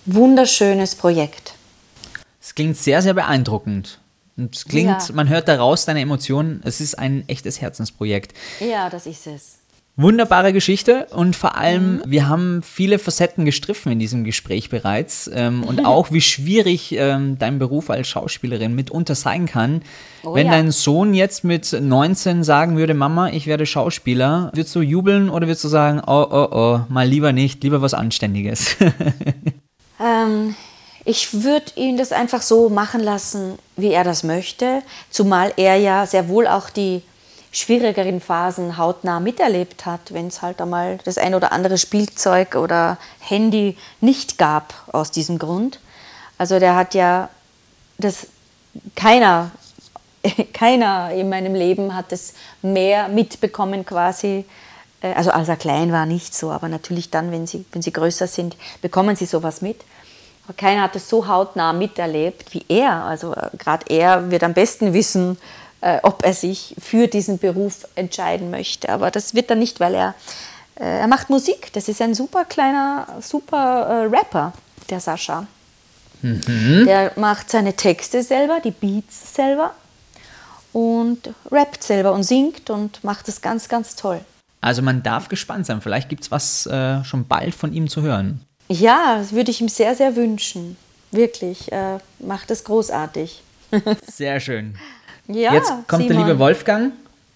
wunderschönes Projekt. Es klingt sehr, sehr beeindruckend. Und es klingt, Ja. man hört daraus deine Emotionen, es ist ein echtes Herzensprojekt. Ja, das ist es. Wunderbare Geschichte und vor allem, Mhm. wir haben viele Facetten gestriffen in diesem Gespräch bereits ähm, und *laughs* auch, wie schwierig ähm, dein Beruf als Schauspielerin mitunter sein kann. Oh Wenn ja. dein Sohn jetzt mit 19 sagen würde, Mama, ich werde Schauspieler, würdest du jubeln oder würdest du sagen, oh, oh, oh, mal lieber nicht, lieber was Anständiges? *laughs* Ähm, ich würde ihn das einfach so machen lassen, wie er das möchte, zumal er ja sehr wohl auch die schwierigeren Phasen hautnah miterlebt hat, wenn es halt einmal das ein oder andere Spielzeug oder Handy nicht gab aus diesem Grund. Also der hat ja das keiner *laughs* keiner in meinem Leben hat es mehr mitbekommen quasi. Äh, Also als er klein war nicht so, aber natürlich dann, wenn sie, wenn sie größer sind, bekommen sie sowas mit. Aber keiner hat es so hautnah miterlebt wie er. Also gerade er wird am besten wissen, äh, ob er sich für diesen Beruf entscheiden möchte. Aber das wird er nicht, weil er, äh, er macht Musik. Das ist ein super kleiner, super äh, Rapper, der Sascha. Der macht seine Texte selber, die Beats selber und rappt selber und singt und macht es ganz, ganz toll. Also man darf gespannt sein, vielleicht gibt es was äh, schon bald von ihm zu hören. Ja, das würde ich ihm sehr, sehr wünschen. Wirklich, äh, macht es großartig. Sehr schön. Ja, Jetzt kommt der Simon. liebe Wolfgang.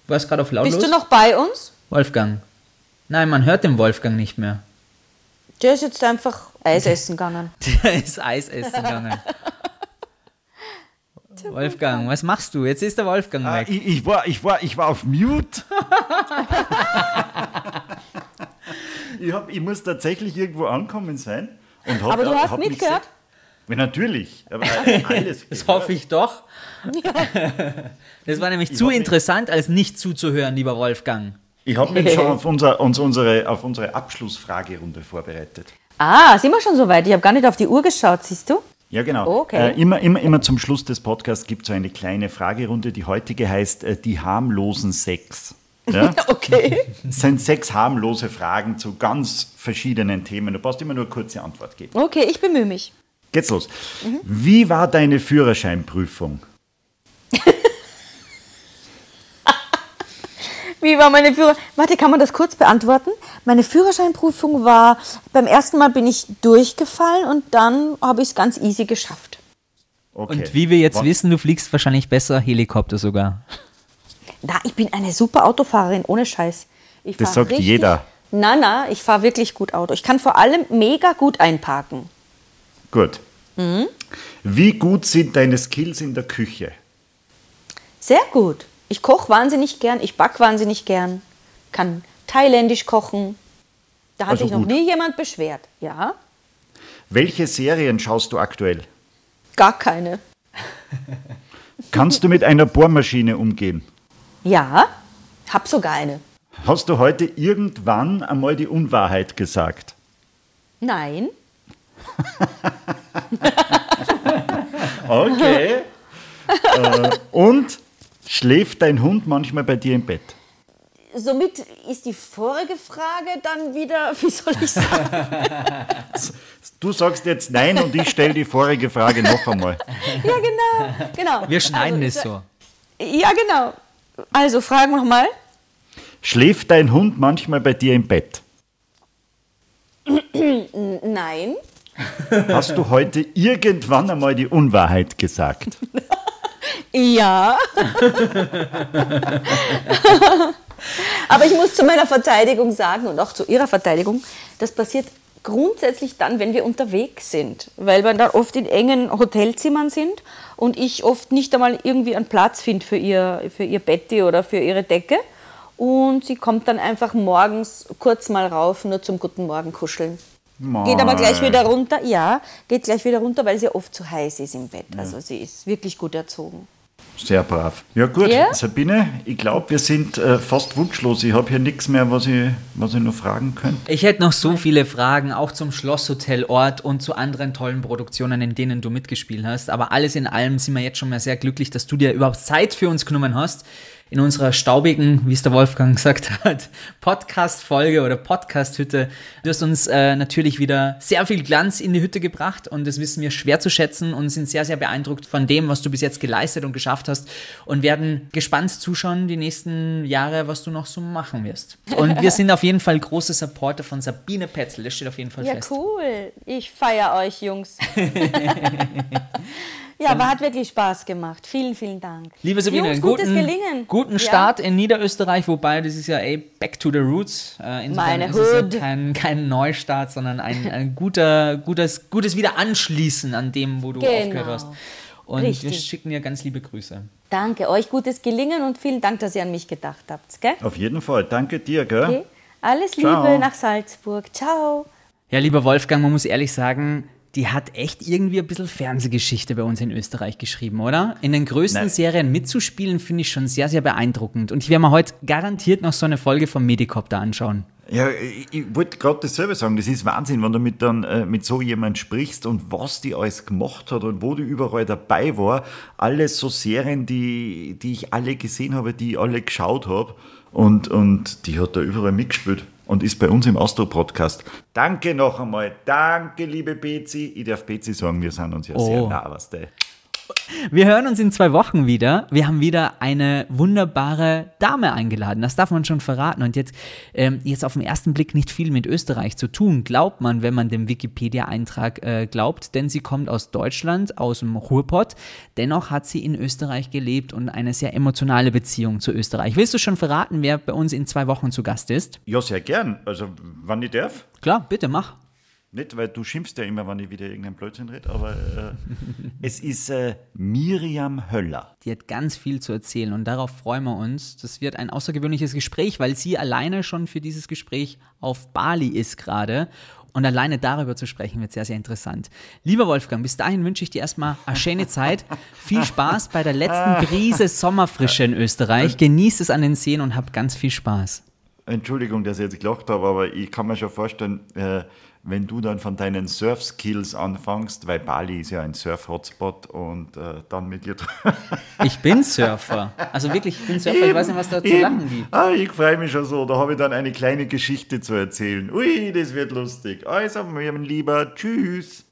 Du warst gerade auf lautlos. Bist du noch bei uns? Wolfgang. Nein, man hört den Wolfgang nicht mehr. Der ist jetzt einfach Eis essen gegangen. *laughs* Der ist Eis essen gegangen. *laughs* Wolfgang, was machst du? Jetzt ist der Wolfgang Ah, weg. ich, ich, war, ich, war, ich war auf Mute. *laughs* ich, hab, ich muss tatsächlich irgendwo ankommen sein. Und hab, Aber du hast hab mitgehört? Ja, natürlich. Aber *laughs* alles Das hoffe ich doch. *laughs* Das war nämlich zu hab mich- interessant, als nicht zuzuhören, lieber Wolfgang. Ich habe mich schon auf, *laughs* unser, uns unsere, auf unsere Abschlussfragerunde vorbereitet. Ah, sind wir schon so weit? Ich habe gar nicht auf die Uhr geschaut, siehst du? Ja, genau. Okay. Äh, immer, immer, immer zum Schluss des Podcasts gibt es so eine kleine Fragerunde. Die heutige heißt äh, Die harmlosen Sex. Ja? Okay. Es sind sechs harmlose Fragen zu ganz verschiedenen Themen. Du brauchst immer nur eine kurze Antwort geben. Okay, ich bemühe mich. Geht's los. Wie war deine Führerscheinprüfung? *laughs* Wie war meine Führer? Warte, kann man das kurz beantworten? Meine Führerscheinprüfung war, beim ersten Mal bin ich durchgefallen und dann habe ich es ganz easy geschafft. Okay. Und wie wir jetzt Wa- wissen, du fliegst wahrscheinlich besser Helikopter sogar. Na, ich bin eine super Autofahrerin, ohne Scheiß. Ich Das sagt jeder. Na, na, ich fahre wirklich gut Auto. Ich kann vor allem mega gut einparken. Gut. Mhm. Wie gut sind deine Skills in der Küche? Sehr gut. Ich koche wahnsinnig gern, ich back wahnsinnig gern, kann thailändisch kochen. Da hat Also sich noch gut. nie jemand beschwert. Ja. Welche Serien schaust du aktuell? Gar keine. Kannst du mit einer Bohrmaschine umgehen? Ja, hab sogar eine. Hast du heute irgendwann einmal die Unwahrheit gesagt? Nein. *laughs* Okay. äh, und schläft dein Hund manchmal bei dir im Bett? Somit ist die vorige Frage dann wieder, *laughs* wie soll ich sagen? Du sagst jetzt nein und ich stelle die vorige Frage noch einmal. ja, genau. genau. Wir schneiden also, es so. Ja, genau. Also, fragen wir mal. Schläft dein Hund manchmal bei dir im Bett? *clears throat* Nein. Hast du heute irgendwann einmal die Unwahrheit gesagt? Ja. Aber ich muss zu meiner Verteidigung sagen und auch zu Ihrer Verteidigung, das passiert grundsätzlich dann, wenn wir unterwegs sind, weil wir dann oft in engen Hotelzimmern sind und ich oft nicht einmal irgendwie einen Platz finde für ihr, für ihr Betty oder für ihre Decke. Und sie kommt dann einfach morgens kurz mal rauf, nur zum Guten Morgen kuscheln. Geht aber gleich wieder runter, ja, geht gleich wieder runter, weil sie oft zu heiß ist im Bett. Also sie ist wirklich gut erzogen. Sehr brav. Ja gut, Ja? Sabine, ich glaube, wir sind äh, fast wunschlos. Ich habe hier nichts mehr, was ich, was ich noch fragen könnte. Ich hätte noch so viele Fragen, auch zum Schlosshotel Ort und zu anderen tollen Produktionen, in denen du mitgespielt hast. Aber alles in allem sind wir jetzt schon mal sehr glücklich, dass du dir überhaupt Zeit für uns genommen hast. In unserer staubigen, wie es der Wolfgang *laughs* gesagt hat, Podcast-Folge oder Podcast-Hütte. Du hast uns äh, natürlich wieder sehr viel Glanz in die Hütte gebracht und das wissen wir schwer zu schätzen und sind sehr, sehr beeindruckt von dem, was du bis jetzt geleistet und geschafft hast und werden gespannt zuschauen die nächsten Jahre, was du noch so machen wirst. Und wir sind auf jeden Fall große Supporter von Sabine Petzel, das steht auf jeden Fall Ja, fest. cool. Ich feiere euch, Jungs. *laughs* ja, aber hat wirklich Spaß gemacht. Vielen, vielen Dank. Liebe Sabine, Jungs, guten, Gelingen. guten Ja. Start in Niederösterreich, wobei das ist ja eh back to the roots. Äh, insofern Meine ist es Hood. ja kein, kein Neustart, sondern ein, ein *laughs* guter, gutes, gutes Wiederanschließen an dem, wo du Genau. aufgehört hast. Und wir Richtig. schicken dir ganz liebe Grüße. Danke, euch gutes Gelingen und vielen Dank, dass ihr an mich gedacht habt. Gell? Auf jeden Fall. Danke dir, gell? Okay. Alles Ciao. Liebe nach Salzburg. Ciao. Ja, lieber Wolfgang, man muss ehrlich sagen, die hat echt irgendwie ein bisschen Fernsehgeschichte bei uns in Österreich geschrieben, oder? In den größten Nein. Serien mitzuspielen, finde ich schon sehr, sehr beeindruckend. Und ich werde mir heute garantiert noch so eine Folge vom Medicopter anschauen. Ja, ich, ich wollte gerade dasselbe sagen. Das ist Wahnsinn, wenn du mit, dann, äh, mit so jemand sprichst und was die alles gemacht hat und wo die überall dabei war. Alles so Serien, die, die ich alle gesehen habe, die ich alle geschaut habe. Und, und die hat da überall mitgespielt und ist bei uns im Astro-Podcast. Danke noch einmal. Danke, liebe Bezi. Ich darf Bezi sagen, wir sind uns ja sehr Oh. nah, was der. Wir hören uns in zwei Wochen wieder. Wir haben wieder eine wunderbare Dame eingeladen. Das darf man schon verraten. Und jetzt, ähm, jetzt auf den ersten Blick nicht viel mit Österreich zu tun, glaubt man, wenn man dem Wikipedia-Eintrag äh, glaubt, denn sie kommt aus Deutschland, aus dem Ruhrpott. Dennoch hat sie in Österreich gelebt und eine sehr emotionale Beziehung zu Österreich. Willst du schon verraten, wer bei uns in zwei Wochen zu Gast ist? Ja, sehr gern. Also, wann ich darf. Klar, bitte mach. Nicht, weil du schimpfst ja immer, wenn ich wieder irgendeinen Blödsinn rede, aber äh, es ist äh, Miriam Höller. Die hat ganz viel zu erzählen und darauf freuen wir uns. Das wird ein außergewöhnliches Gespräch, weil sie alleine schon für dieses Gespräch auf Bali ist gerade. Und alleine darüber zu sprechen wird sehr, sehr interessant. Lieber Wolfgang, bis dahin wünsche ich dir erstmal eine schöne Zeit. Viel Spaß bei der letzten Brise Sommerfrische in Österreich. Genieß es an den Seen und hab ganz viel Spaß. Entschuldigung, dass ich jetzt gelacht habe, aber ich kann mir schon vorstellen, äh, wenn du dann von deinen Surf-Skills anfängst, weil Bali ist ja ein Surf-Hotspot und äh, dann mit dir. *laughs* Ich bin Surfer. Also wirklich, ich bin Surfer. Ich weiß nicht, was da zu lachen gibt. Ah, ich freue mich schon so. Da habe ich dann eine kleine Geschichte zu erzählen. Ui, das wird lustig. Also, mein Lieber, tschüss.